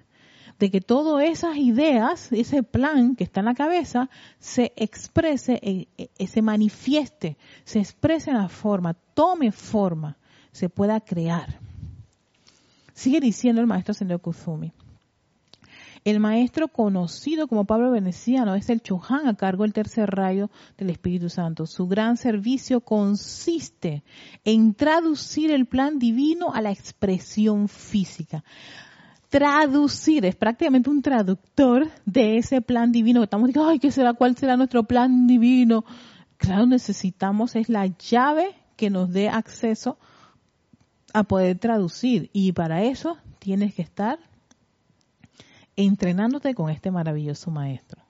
de que todas esas ideas, ese plan que está en la cabeza, se exprese, e, e, se manifieste, se exprese en la forma, tome forma, se pueda crear. Sigue diciendo el maestro Sendero Kuzumi. El maestro conocido como Pablo Veneciano es el Chohan a cargo del tercer rayo del Espíritu Santo. Su gran servicio consiste en traducir el plan divino a la expresión física traducir, es prácticamente un traductor de ese plan divino que estamos diciendo, ay, ¿qué será? ¿Cuál será nuestro plan divino? Claro, necesitamos, es la llave que nos dé acceso a poder traducir. Y para eso tienes que estar entrenándote con este maravilloso maestro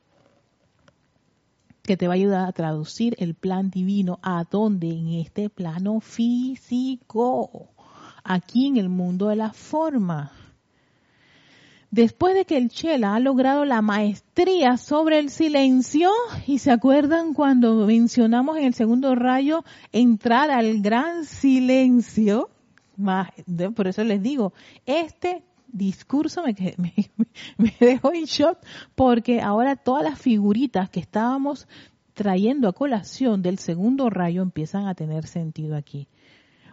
que te va a ayudar a traducir el plan divino a dónde en este plano físico, aquí en el mundo de la forma. Después de que el Chela ha logrado la maestría sobre el silencio, y se acuerdan cuando mencionamos en el segundo rayo entrar al gran silencio, por eso les digo, este discurso me, dejó en shock porque ahora todas las figuritas que estábamos trayendo a colación del segundo rayo empiezan a tener sentido aquí.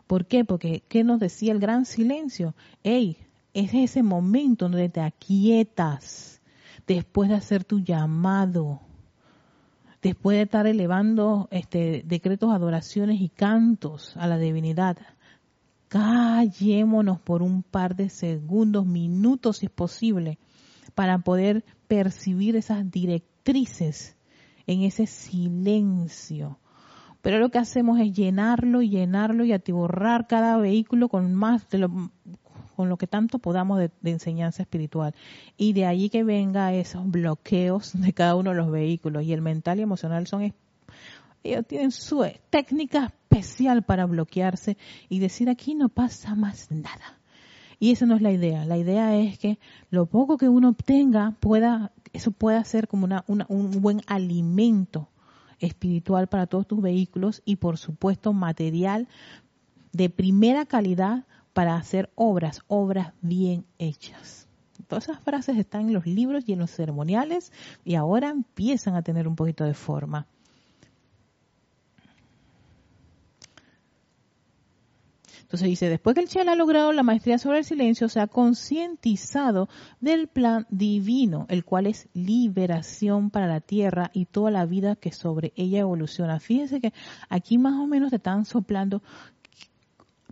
¿Por qué? Porque, ¿qué nos decía el gran silencio? Ey, es ese momento donde te aquietas después de hacer tu llamado, después de estar elevando este, decretos, adoraciones y cantos a la divinidad callémonos por un par de segundos, minutos si es posible, para poder percibir esas directrices en ese silencio. Pero lo que hacemos es llenarlo llenarlo y atiborrar cada vehículo con más de lo, con lo que tanto podamos de, enseñanza espiritual. Y de allí que venga esos bloqueos de cada uno de los vehículos. Y el mental y emocional son ellos tienen su técnica especial para bloquearse y decir aquí no pasa más nada. Y esa no es la idea. La idea es que lo poco que uno obtenga pueda, eso pueda ser como una, un buen alimento espiritual para todos tus vehículos y por supuesto material de primera calidad para hacer obras, obras bien hechas. Todas esas frases están en los libros y en los ceremoniales y ahora empiezan a tener un poquito de forma. Entonces dice, después que el Chela ha logrado la maestría sobre el silencio, se ha concientizado del plan divino, el cual es liberación para la tierra y toda la vida que sobre ella evoluciona. Fíjense que aquí más o menos te están soplando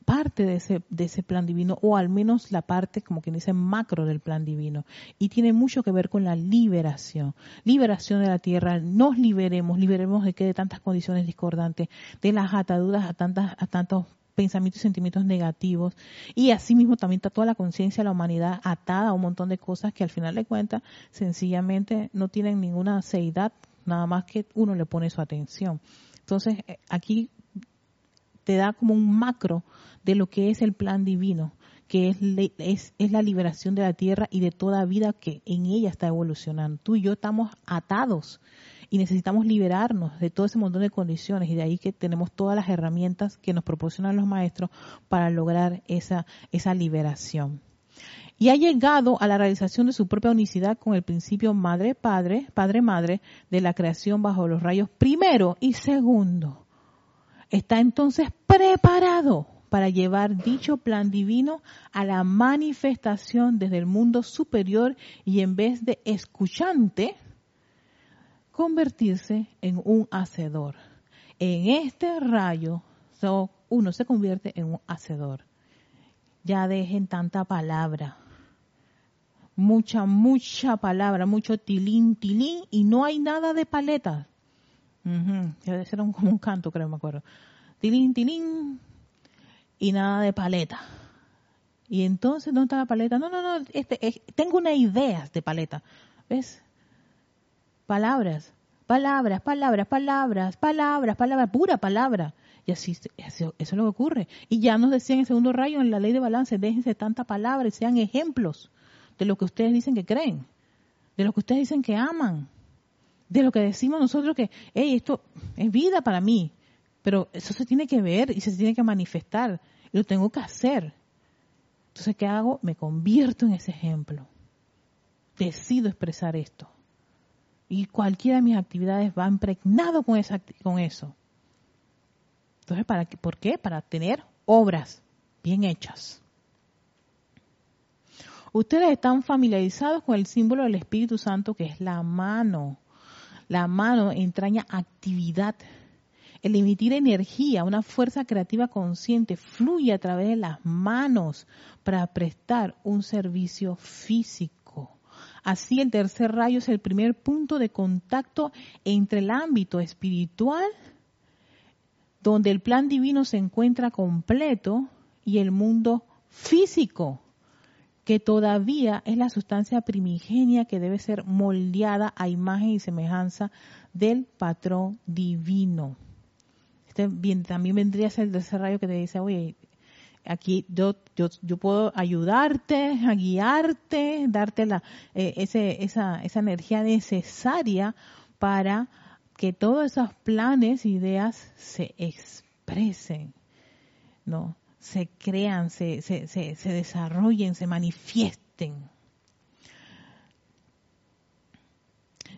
parte de ese, de ese plan divino, o al menos la parte, como quien dice, macro del plan divino. Y tiene mucho que ver con la liberación. Liberación de la tierra, nos liberemos, liberemos de que de tantas condiciones discordantes, de las ataduras a tantas, a tantos pensamientos y sentimientos negativos. Y asimismo también está toda la conciencia de la humanidad atada a un montón de cosas que al final de cuentas sencillamente no tienen ninguna seidad, nada más que uno le pone su atención. Entonces eh, aquí te da como un macro de lo que es el plan divino, que es, es, es, la liberación de la tierra y de toda vida que en ella está evolucionando. Tú y yo estamos atados y necesitamos liberarnos de todo ese montón de condiciones y de ahí que tenemos todas las herramientas que nos proporcionan los maestros para lograr esa, esa liberación. Y ha llegado a la realización de su propia unicidad con el principio madre-padre, padre-madre de la creación bajo los rayos primero y segundo. Está entonces preparado para llevar dicho plan divino a la manifestación desde el mundo superior y en vez de escuchante, convertirse en un hacedor. En este rayo uno se convierte en un hacedor. Ya dejen tanta palabra. Mucha, mucha palabra, mucho tilín, tilín, y no hay nada de paleta. Uh Era como un canto, creo, me acuerdo. Tilín, tilín, y nada de paleta. Y entonces, ¿dónde está la paleta? No, no, no, este, tengo una idea de paleta. ¿Ves? palabras, palabras, palabras, palabras, palabras, palabras, pura palabra. Y así, eso, es lo que ocurre. Y ya nos decían en el segundo rayo, en la ley de balance, déjense tanta palabra y sean ejemplos de lo que ustedes dicen que creen, de lo que ustedes dicen que aman, de lo que decimos nosotros que, hey, esto es vida para mí, pero eso se tiene que ver y se tiene que manifestar, y lo tengo que hacer. Entonces, ¿qué hago? Me convierto en ese ejemplo. Decido expresar esto. Y cualquiera de mis actividades va impregnado con, esa, con eso. Entonces, ¿para qué? ¿por qué? Para tener obras bien hechas. Ustedes están familiarizados con el símbolo del Espíritu Santo que es la mano. La mano entraña actividad. El emitir energía, una fuerza creativa consciente, fluye a través de las manos para prestar un servicio físico. Así el tercer rayo es el primer punto de contacto entre el ámbito espiritual, donde el plan divino se encuentra completo, y el mundo físico, que todavía es la sustancia primigenia que debe ser moldeada a imagen y semejanza del patrón divino. Este bien, también vendría a ser el tercer rayo que te dice, oye, aquí yo, yo, puedo ayudarte, a guiarte, darte la, eh, esa, esa energía necesaria para que todos esos planes, ideas se expresen, ¿no? Se crean, se, se, se, se desarrollen, se manifiesten.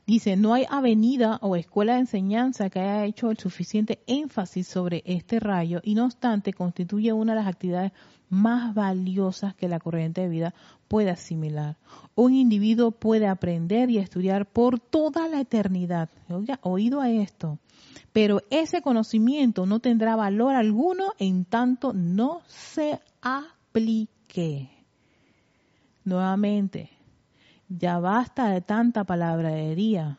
Dice, no hay avenida o escuela de enseñanza que haya hecho el suficiente énfasis sobre este rayo y no obstante constituye una de las actividades más valiosas que la corriente de vida puede asimilar. Un individuo puede aprender y estudiar por toda la eternidad. Oiga, oído a esto. Pero ese conocimiento no tendrá valor alguno en tanto no se aplique. Nuevamente, ya basta de tanta palabrería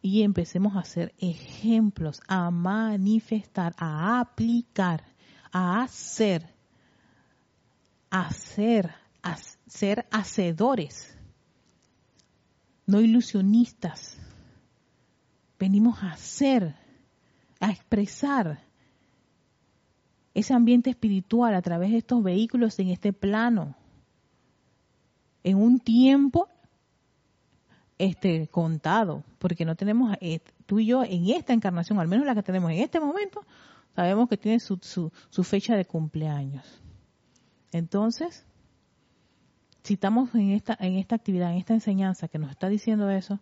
y empecemos a hacer ejemplos, a manifestar, a aplicar, a hacer, a hacer, a ser hacedores, no ilusionistas. Venimos a hacer, a expresar ese ambiente espiritual a través de estos vehículos en este plano en un tiempo este contado, porque no tenemos eh, tú y yo en esta encarnación, al menos la que tenemos en este momento, sabemos que tiene su, fecha de cumpleaños. Entonces, si estamos en esta, en esta actividad, en esta enseñanza que nos está diciendo eso,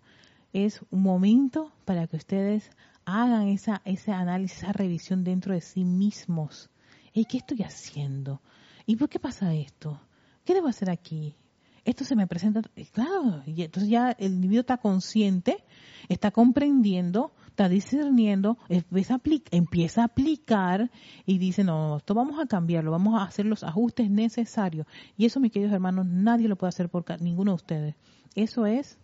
es un momento para que ustedes hagan esa, ese análisis, esa revisión dentro de sí mismos. ¿Y ¿Qué estoy haciendo? ¿Y por qué pasa esto? ¿Qué debo hacer aquí? esto se me presenta, claro, y entonces ya el individuo está consciente, está comprendiendo, está discerniendo, empieza a, empieza a aplicar y dice, no, esto vamos a cambiarlo, vamos a hacer los ajustes necesarios. Y eso, mis queridos hermanos, nadie lo puede hacer por ninguno de ustedes. Eso es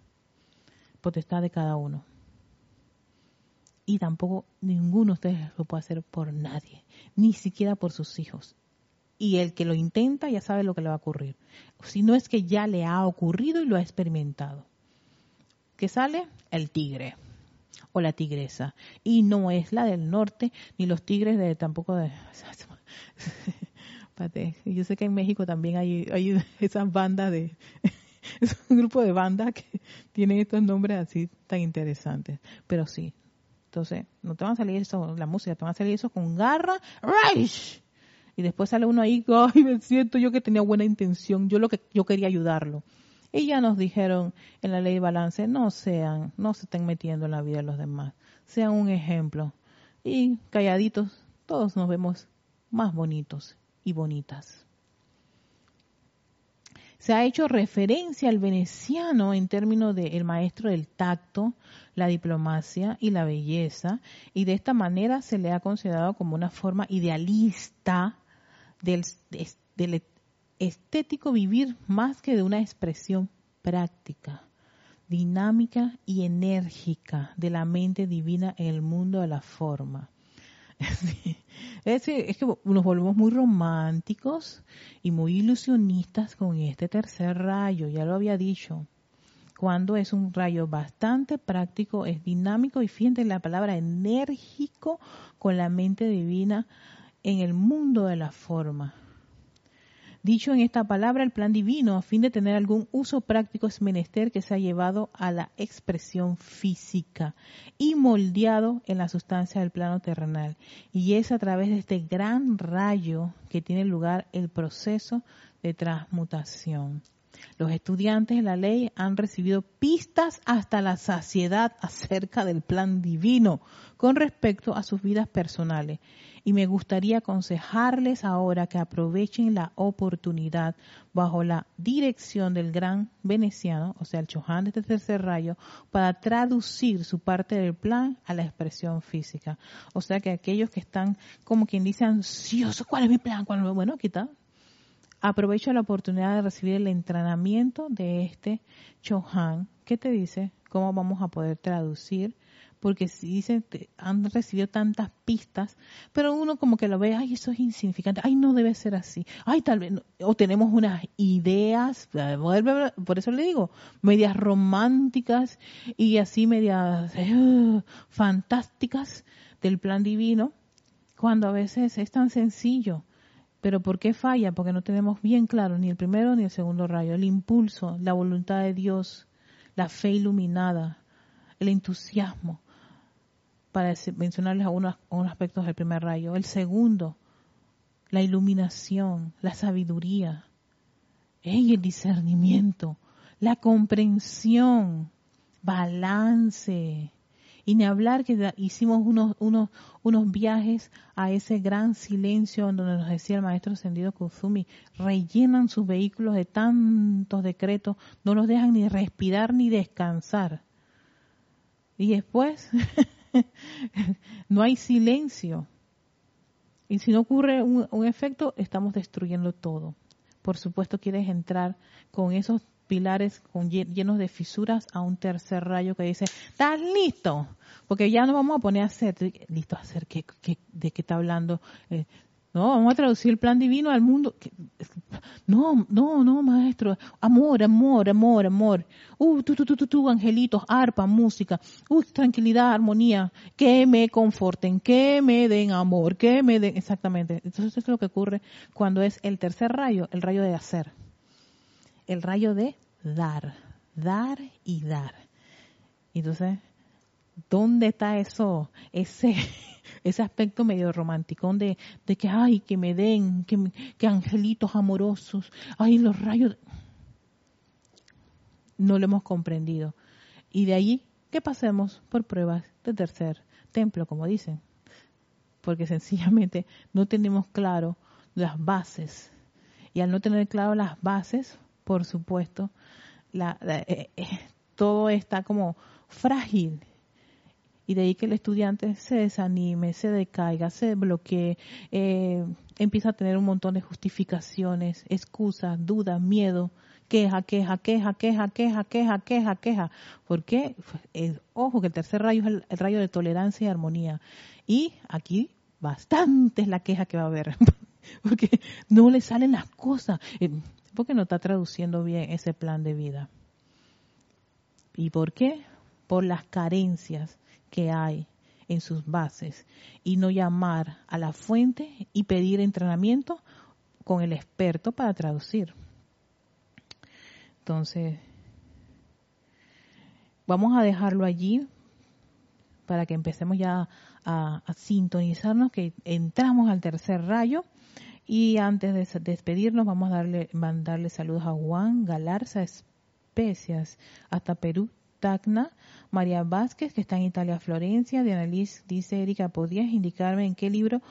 potestad de cada uno. Y tampoco ninguno de ustedes lo puede hacer por nadie, ni siquiera por sus hijos y el que lo intenta ya sabe lo que le va a ocurrir. Si no es que ya le ha ocurrido y lo ha experimentado. ¿Qué sale? El tigre o la tigresa. Y no es la del norte, ni los tigres de tampoco de... Yo sé que en México también hay, hay esas bandas de... Es un grupo de bandas que tienen estos nombres así tan interesantes. Pero sí. Entonces, no te van a salir eso, la música, te van a salir eso con garra. ¡Raish! y después sale uno ahí, ay, me siento yo que tenía buena intención, yo lo que yo quería ayudarlo. Y ya nos dijeron en la ley de balance, no sean, no se estén metiendo en la vida de los demás, sean un ejemplo. Y calladitos, todos nos vemos más bonitos y bonitas. Se ha hecho referencia al veneciano en términos de el maestro del tacto, la diplomacia y la belleza, y de esta manera se le ha considerado como una forma idealista del, del estético vivir más que de una expresión práctica, dinámica y enérgica de la mente divina en el mundo de la forma. Es, que nos volvemos muy románticos y muy ilusionistas con este tercer rayo, ya lo había dicho. Cuando es un rayo bastante práctico, es dinámico y fíjense la palabra enérgico con la mente divina en el mundo de la forma. Dicho en esta palabra, el plan divino, a fin de tener algún uso práctico, es menester que se ha llevado a la expresión física y moldeado en la sustancia del plano terrenal. Y es a través de este gran rayo que tiene lugar el proceso de transmutación. Los estudiantes de la ley han recibido pistas hasta la saciedad acerca del plan divino con respecto a sus vidas personales y me gustaría aconsejarles ahora que aprovechen la oportunidad bajo la dirección del gran veneciano, o sea, el Chohan de este tercer rayo, para traducir su parte del plan a la expresión física. O sea que aquellos que están, como quien dice, ansiosos, ¿cuál es mi plan? ¿Cuál es? Bueno, está. Aprovecho la oportunidad de recibir el entrenamiento de este Chohan que te dice cómo vamos a poder traducir porque si dicen, han recibido tantas pistas, pero uno como que lo ve, ay, eso es insignificante, ay, no debe ser así, ay, tal vez, o tenemos unas ideas, por eso le digo, medias románticas y así medias fantásticas del plan divino, cuando a veces es tan sencillo. Pero ¿por qué falla? Porque no tenemos bien claro ni el primero ni el segundo rayo, el impulso, la voluntad de Dios, la fe iluminada, el entusiasmo, para mencionarles algunos, aspectos del primer rayo. El segundo, la iluminación, la sabiduría, el discernimiento, la comprensión, balance. Y ni hablar que hicimos unos, unos, viajes a ese gran silencio donde nos decía el maestro ascendido Kuzumi, rellenan sus vehículos de tantos decretos, no los dejan ni respirar ni descansar. Y después no hay silencio. Y si no ocurre un, efecto, estamos destruyendo todo. Por supuesto, quieres entrar con esos pilares llenos de fisuras a un tercer rayo que dice, ¿estás listo? Porque ya no vamos a poner a hacer, listo a hacer, ¿qué, de qué está hablando? Eh, no, vamos a traducir el plan divino al mundo. No, no, no, maestro. Amor, amor, amor, amor. Uh, tú, tú, tú, tú, angelitos, arpa, música. Uh, tranquilidad, armonía. Que me conforten, que me den amor, que me den. Exactamente. Entonces, eso es lo que ocurre cuando es el tercer rayo, el rayo de hacer. El rayo de dar. Dar y dar. Entonces, ¿dónde está eso? Ese ese aspecto medio romántico de, de que, ay, que me den, que, que angelitos amorosos, ay, los rayos. No lo hemos comprendido. Y de ahí que pasemos por pruebas de tercer templo, como dicen. Porque sencillamente no tenemos claro las bases. Y al no tener claro las bases, por supuesto, la, eh, eh, todo está como frágil y de ahí que el estudiante se desanime, se decaiga, se bloquee, eh, empieza a tener un montón de justificaciones, excusas, dudas, miedo, queja, queja, queja, queja, queja, queja, queja, queja. ¿Por qué? Eh, ojo que el tercer rayo es el, rayo de tolerancia y armonía. Y aquí bastante es la queja que va a haber, porque no le salen las cosas, eh, porque no está traduciendo bien ese plan de vida. ¿Y por qué? Por las carencias que hay en sus bases y no llamar a la fuente y pedir entrenamiento con el experto para traducir. Entonces, vamos a dejarlo allí para que empecemos ya a, sintonizarnos, que entramos al tercer rayo. Y antes de despedirnos, vamos a darle, mandarle saludos a Juan Galarza Especias hasta Perú, Tacna, María Vázquez, que está en Italia, Florencia. Diana Liz dice, Erika, ¿podrías indicarme en qué libro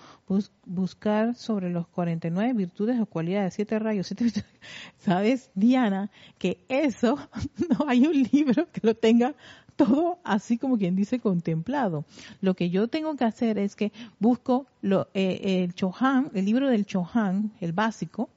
buscar sobre los 49 virtudes o cualidades, siete rayos, siete ¿Sabes, Diana, que eso no hay un libro que lo tenga todo así como quien dice contemplado. Lo que yo tengo que hacer es que busco lo, eh, el Chohan, el libro del Chohan, el básico,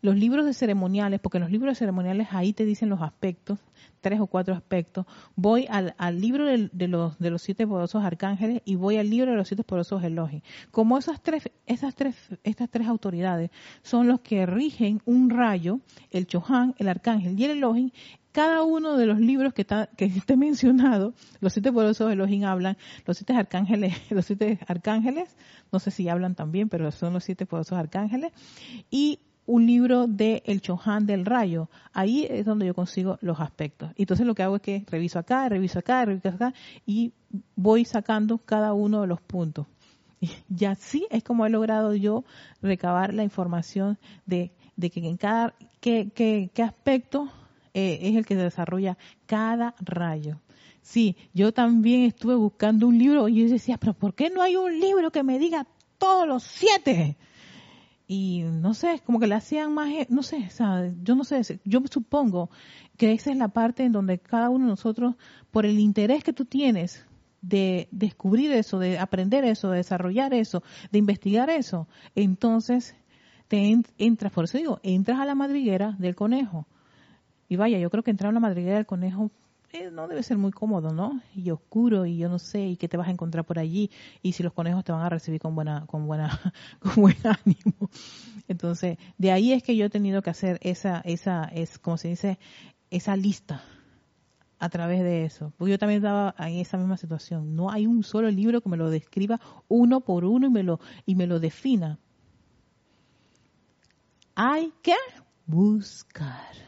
los libros de ceremoniales, porque los libros de ceremoniales ahí te dicen los aspectos, tres o cuatro aspectos. Voy al, libro de, los, de los siete poderosos arcángeles y voy al libro de los siete poderosos Elohim. Como esas tres, esas tres, estas tres autoridades son los que rigen un rayo, el Chohan, el arcángel y el Elohim, cada uno de los libros que está, que esté mencionado, los siete poderosos Elohim hablan, los siete arcángeles, los siete arcángeles, no sé si hablan también, pero son los siete poderosos arcángeles, y un libro de El Chohan del Rayo. Ahí es donde yo consigo los aspectos. Entonces lo que hago es que reviso acá, reviso acá, reviso acá y voy sacando cada uno de los puntos. Y así es como he logrado yo recabar la información de, de que en cada qué, qué, qué aspecto eh, es el que desarrolla cada rayo. Sí, yo también estuve buscando un libro y yo decía, pero ¿por qué no hay un libro que me diga todos los siete? Y no sé, como que le hacían más, e, no sé, sea, yo no sé, yo supongo que esa es la parte en donde cada uno de nosotros, por el interés que tú tienes de descubrir eso, de aprender eso, de desarrollar eso, de investigar eso, entonces te entras, por eso digo, entras a la madriguera del conejo. Y vaya, yo creo que entrar a la madriguera del conejo eh, no debe ser muy cómodo, ¿no? Y oscuro y yo no sé y qué te vas a encontrar por allí y si los conejos te van a recibir con buena con buena con buen ánimo. Entonces, de ahí es que yo he tenido que hacer esa esa es como se dice esa lista a través de eso. Porque yo también estaba en esa misma situación. No hay un solo libro que me lo describa uno por uno y me lo y me lo defina. Hay que buscar.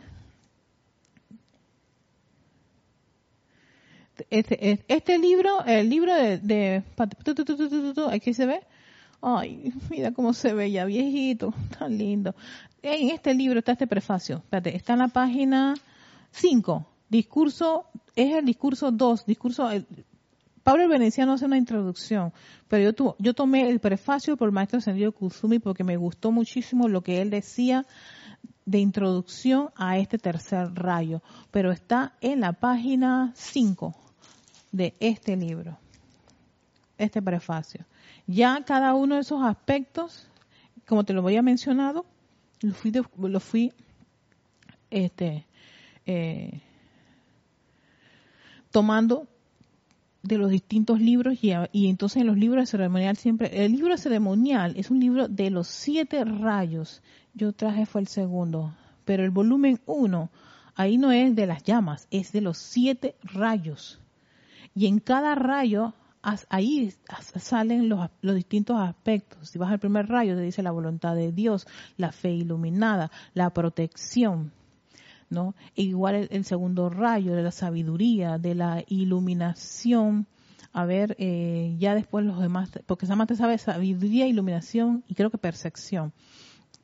Este, este libro, el libro de, de aquí se ve. Ay, mira cómo se ve ya viejito, tan lindo. En este libro está este prefacio. Espérate, está en la página 5. Discurso, es el discurso 2. Discurso, Pablo el Veneciano hace una introducción, pero yo, yo tomé el prefacio por el maestro Sendido Kusumi porque me gustó muchísimo lo que él decía de introducción a este tercer rayo, pero está en la página 5 de este libro, este prefacio. Ya cada uno de esos aspectos, como te lo voy a mencionado, lo fui, lo fui este, eh, tomando de los distintos libros y, y, entonces en los libros de ceremonial siempre, el libro ceremonial es un libro de los siete rayos, yo traje fue el segundo, pero el volumen uno, ahí no es de las llamas, es de los siete rayos. Y en cada rayo, ahí salen los, distintos aspectos. Si vas al primer rayo, te dice la voluntad de Dios, la fe iluminada, la protección. ¿no? E igual el, segundo rayo de la sabiduría, de la iluminación. A ver, eh, ya después los demás, porque te sabe sabiduría, iluminación y creo que percepción.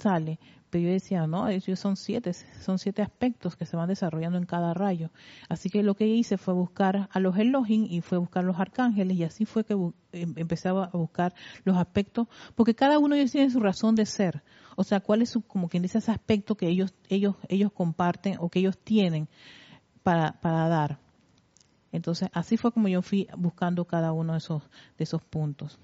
Sale yo decía, no, ellos son siete, son siete aspectos que se van desarrollando en cada rayo. Así que lo que hice fue buscar a los Elohim y fue buscar los arcángeles y así fue que em, empezaba a buscar los aspectos, porque cada uno de ellos tiene su razón de ser. O sea, cuál es su, como quien dice ese aspecto que ellos, ellos, ellos comparten o que ellos tienen para, para dar. Entonces, así fue como yo fui buscando cada uno de esos, de esos puntos.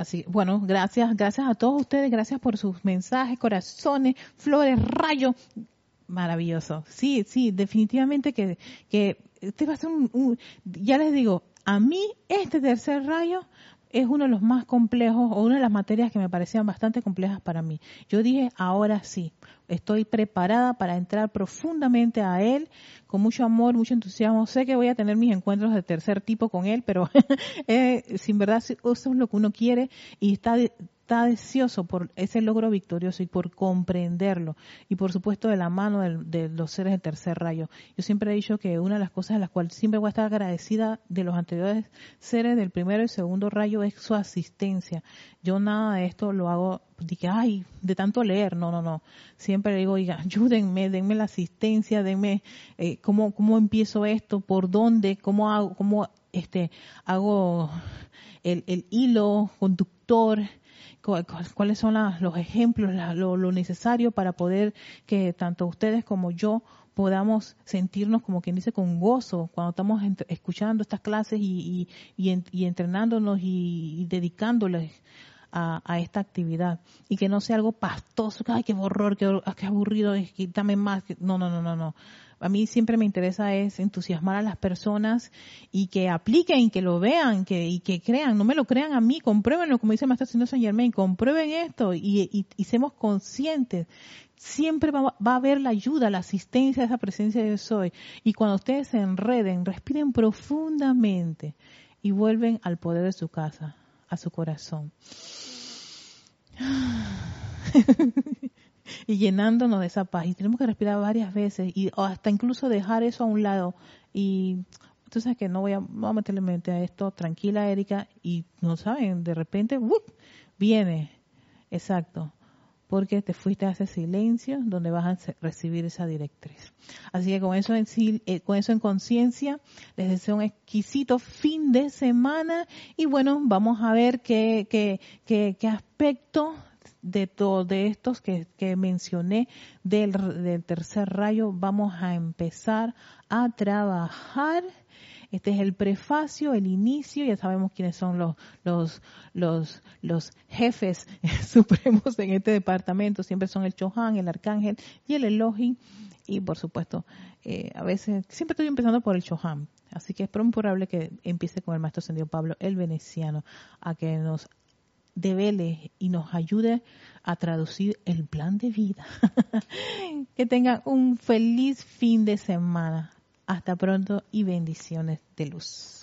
Así, bueno, gracias, gracias a todos ustedes, gracias por sus mensajes, corazones, flores, rayos. Maravilloso. Sí, sí, definitivamente que, que este va a ser un, ya les digo, a mí este tercer rayo es uno de los más complejos o una de las materias que me parecían bastante complejas para mí. Yo dije, ahora sí, estoy preparada para entrar profundamente a él con mucho amor, mucho entusiasmo. Sé que voy a tener mis encuentros de tercer tipo con él, pero eh, sin verdad eso es lo que uno quiere y está está deseoso por ese logro victorioso y por comprenderlo. Y por supuesto de la mano de, los seres del tercer rayo. Yo siempre he dicho que una de las cosas en las cuales siempre voy a estar agradecida de los anteriores seres del primero y segundo rayo es su asistencia. Yo nada de esto lo hago dije, ay, de tanto leer, no, no, no. Siempre digo, oiga, ayúdenme, denme la asistencia, denme eh, cómo, cómo empiezo esto, por dónde, cómo hago, cómo este, hago el, el hilo conductor, cuáles son los ejemplos, lo, necesario para poder que tanto ustedes como yo podamos sentirnos, como quien dice, con gozo cuando estamos escuchando estas clases y, y, entrenándonos y, dedicándoles a, esta actividad y que no sea algo pastoso, ay, qué horror, qué, qué aburrido, quítame más. No, no, no, no, no a mí siempre me interesa es entusiasmar a las personas y que apliquen, que lo vean, que, y que crean, no me lo crean a mí, compruébenlo, como dice el Maestro Señor San Germain, comprueben esto y, y, seamos conscientes. Siempre va, a haber la ayuda, la asistencia de esa presencia de Soy. Y cuando ustedes se enreden, respiren profundamente y vuelven al poder de su casa, a su corazón. y llenándonos de esa paz. Y tenemos que respirar varias veces y hasta incluso dejar eso a un lado. Y entonces que no voy a, meterle mente a esto, tranquila Erika, y no saben, de repente, viene, exacto, porque te fuiste a ese silencio donde vas a recibir esa directriz. Así que con eso en, eh, con eso en conciencia, les deseo un exquisito fin de semana y bueno, vamos a ver qué, qué, qué, qué aspecto de todos de estos que, que mencioné del, del, tercer rayo, vamos a empezar a trabajar. Este es el prefacio, el inicio, ya sabemos quiénes son los, los, los, los jefes supremos en este departamento, siempre son el Chohan, el Arcángel y el Elohim, y por supuesto, eh, a veces, siempre estoy empezando por el Chohan, así que es probable que empiece con el Maestro Ascendido Pablo, el veneciano, a que nos devele y nos ayude a traducir el plan de vida. que tengan un feliz fin de semana. Hasta pronto y bendiciones de luz.